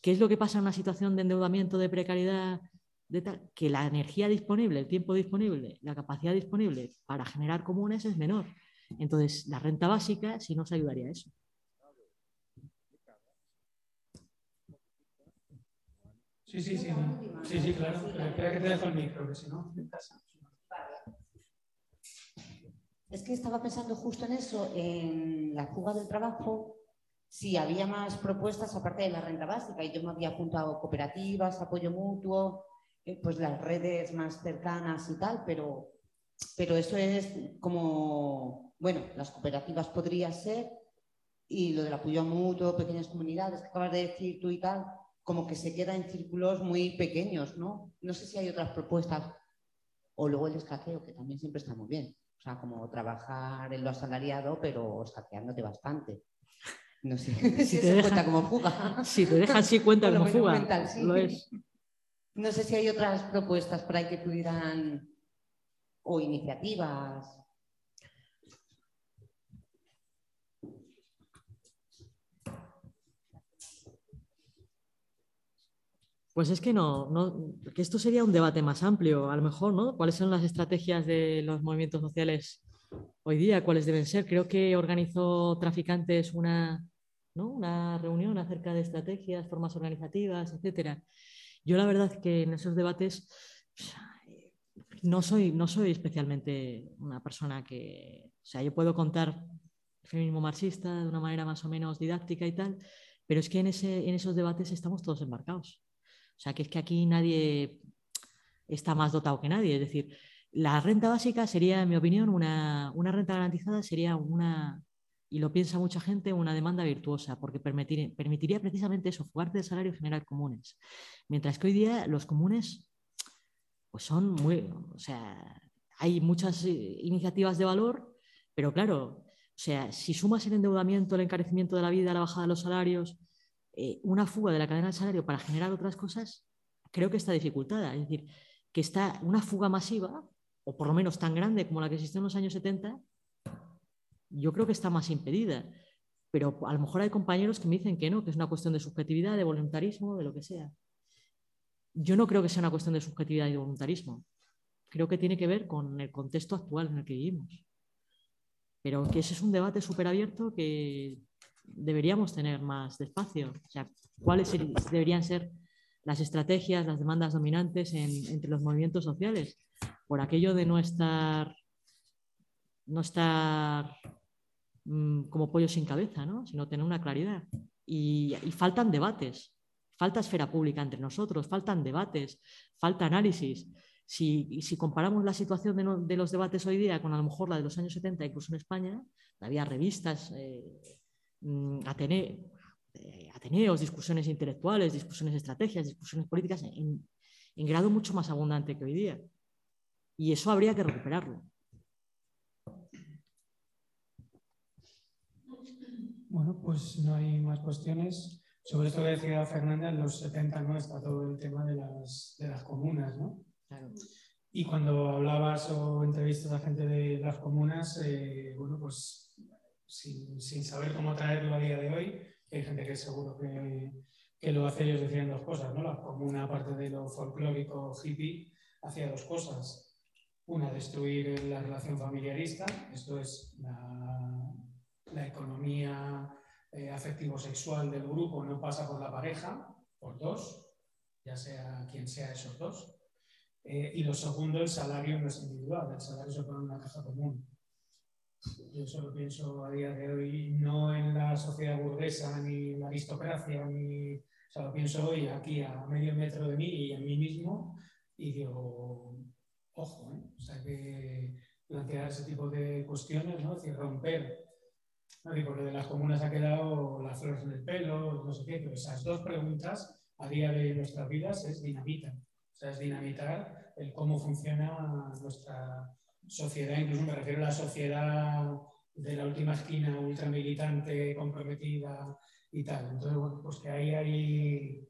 ¿Qué es lo que pasa en una situación de endeudamiento, de precariedad, de tal? Que la energía disponible, el tiempo disponible, la capacidad disponible para generar comunes es menor. Entonces, la renta básica sí nos ayudaría a eso. Sí, sí, sí. Sí, sí, claro. Que te dejo el micro, que si no, Es que estaba pensando justo en eso, en la fuga del trabajo, si había más propuestas aparte de la renta básica y yo me había apuntado cooperativas, apoyo mutuo, eh, pues las redes más cercanas y tal, pero, pero eso es como, bueno, las cooperativas podría ser y lo del apoyo mutuo, pequeñas comunidades que acabas de decir tú y tal, como que se queda en círculos muy pequeños, ¿no? No sé si hay otras propuestas o luego el escaqueo, que también siempre está muy bien. O sea, como trabajar en lo asalariado, pero saqueándote bastante. No sé si, te cuenta como fuga. Si te dejan, sí cuenta como fuga. No sé si hay otras propuestas por ahí que pudieran, o iniciativas. Pues es que no, no, que esto sería un debate más amplio, a lo mejor, ¿no? ¿Cuáles son las estrategias de los movimientos sociales hoy día? ¿Cuáles deben ser? Creo que organizó Traficantes una, ¿no? una reunión acerca de estrategias, formas organizativas, etcétera. Yo la verdad que en esos debates no soy, no soy especialmente una persona que, o sea, yo puedo contar feminismo marxista de una manera más o menos didáctica y tal, pero es que en, ese, en esos debates estamos todos embarcados. O sea, que es que aquí nadie está más dotado que nadie. Es decir, la renta básica sería, en mi opinión, una, renta garantizada sería una, y lo piensa mucha gente, una demanda virtuosa, porque permitiría precisamente eso, fugarte del salario y generar comunes. Mientras que hoy día los comunes pues son muy, o sea, hay muchas eh, iniciativas de valor, pero claro, o sea, si sumas el endeudamiento, el encarecimiento de la vida, la bajada de los salarios, eh, una fuga de la cadena del salario para generar otras cosas, creo que está dificultada. Es decir, que está una fuga masiva, o por lo menos tan grande como la que existió en los años 70, yo creo que está más impedida. Pero a lo mejor hay compañeros que me dicen que no, que es una cuestión de subjetividad, de voluntarismo, de lo que sea. Yo no creo que sea una cuestión de subjetividad y de voluntarismo. Creo que tiene que ver con el contexto actual en el que vivimos. Pero que ese es un debate súper abierto que deberíamos tener más despacio. ¿cuáles deberían ser las estrategias, las demandas dominantes entre los movimientos sociales? Por aquello de no estar no estar mm, como pollo sin cabeza, ¿no? sino tener una claridad. Y, faltan debates, falta esfera pública entre nosotros, faltan debates, falta análisis. Si, si comparamos la situación de, los debates hoy día con a lo mejor la de los años 70, incluso en España, había revistas, eh, mm, eh, Ateneos, discusiones intelectuales, discusiones estrategias, discusiones políticas en, en grado mucho más abundante que hoy día. Y eso habría que recuperarlo. Bueno, pues no hay más cuestiones. Sobre esto que decía Fernanda, en los 70 ¿no? está todo el tema de las, de las comunas, ¿no? Y cuando hablabas o entrevistas a gente de las comunas, eh, bueno, pues sin, saber cómo traerlo a día de hoy, hay gente que seguro que, que lo hace, ellos decían dos cosas, ¿no? La comuna, aparte de lo folclórico hippie, hacía dos cosas. Una, destruir la relación familiarista, esto es la, la economía eh, afectivo-sexual del grupo no pasa por la pareja, por dos, ya sea quien sea esos dos. Eh, y lo segundo, el salario no es individual, el salario se pone en una caja común. Yo solo pienso a día de hoy no en la sociedad burguesa ni en la aristocracia, ni, o lo pienso hoy aquí a medio metro de mí y en mí mismo y digo, ojo, ¿eh? o sea que plantear ese tipo de cuestiones, ¿no? es decir, romper ¿no? porque de las comunas ha quedado las flores en el pelo, no sé qué, pero esas dos preguntas a día de nuestras vidas es dinamita. O sea, es dinamitar el cómo funciona nuestra sociedad, incluso me refiero a la sociedad de la última esquina ultramilitante, comprometida y tal. Entonces, bueno, pues que ahí hay,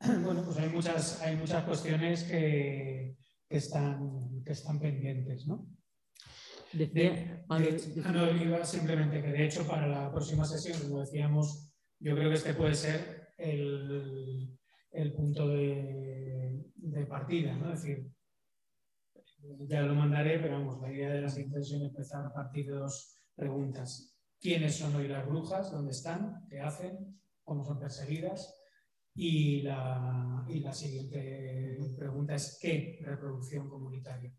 bueno, pues hay muchas, hay muchas cuestiones que, que, están, que están pendientes, ¿no? Decía, no, iba simplemente que de hecho para la próxima sesión, como decíamos, yo creo que este puede ser el, el punto de, de, partida, ¿no? Es decir, ya lo mandaré, pero vamos, la idea de la siguiente sesión es empezar a partir de dos preguntas. ¿Quiénes son hoy las brujas? ¿Dónde están? ¿Qué hacen? ¿Cómo son perseguidas? Y la, y la siguiente pregunta es ¿qué reproducción comunitaria?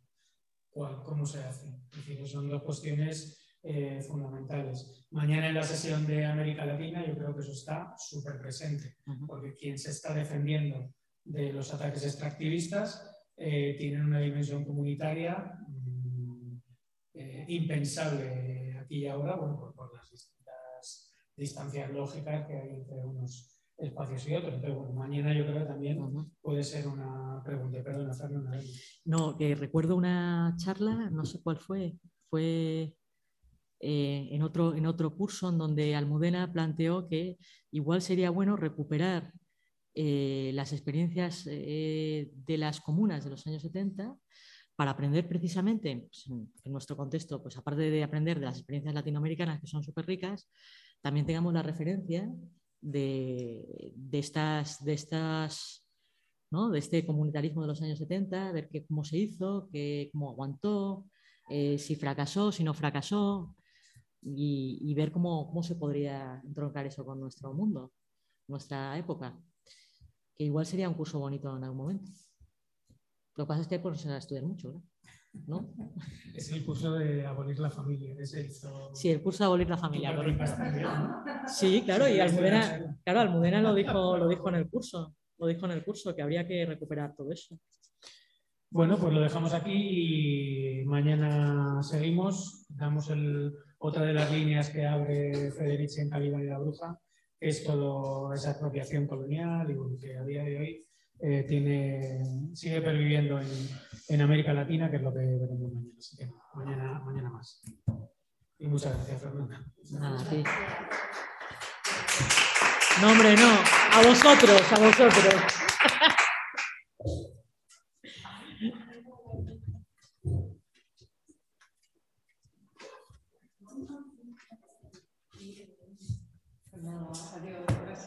cómo se hace. Es decir, son dos cuestiones eh, fundamentales. Mañana en la sesión de América Latina yo creo que eso está súper presente, porque quien se está defendiendo de los ataques extractivistas eh, tiene una dimensión comunitaria mm, eh, impensable aquí y ahora, bueno, por, las distintas distancias lógicas que hay entre unos espacios y otros. Entonces, bueno, mañana yo creo que también puede ser una pregunta. Perdona, Fernanda. No, que recuerdo una charla, no sé cuál fue, fue eh, en, otro, en otro curso en donde Almudena planteó que igual sería bueno recuperar eh, las experiencias eh, de las comunas de los años 70 para aprender precisamente, pues, en nuestro contexto, pues aparte de aprender de las experiencias latinoamericanas que son súper ricas, también tengamos la referencia de, estas, de estas ¿no? de este comunitarismo de los años 70, ver que, cómo se hizo, que, cómo aguantó, eh, si fracasó, si no fracasó, y, ver cómo, cómo, se podría entroncar eso con nuestro mundo, nuestra época. Que igual sería un curso bonito en algún momento. Lo que pasa es que hay que estudiar mucho, ¿no? ¿no? Es el curso de abolir la familia. Sí, el curso de abolir la familia. Sí, claro, y Almudena, claro, Almudena lo dijo, lo dijo en el curso, lo dijo en el curso, que habría que recuperar todo eso. Bueno, pues lo dejamos aquí y mañana seguimos. Damos el, otra de las líneas que abre Federici en Calibán y la Bruja, es todo esa expropiación colonial y que a día de hoy eh, tiene, sigue perviviendo en, en, América Latina, que es lo que veremos mañana. Así que mañana, mañana más. Y muchas gracias, Fernanda. Nada, sí. No, hombre, no. A vosotros, a vosotros. 啊他这个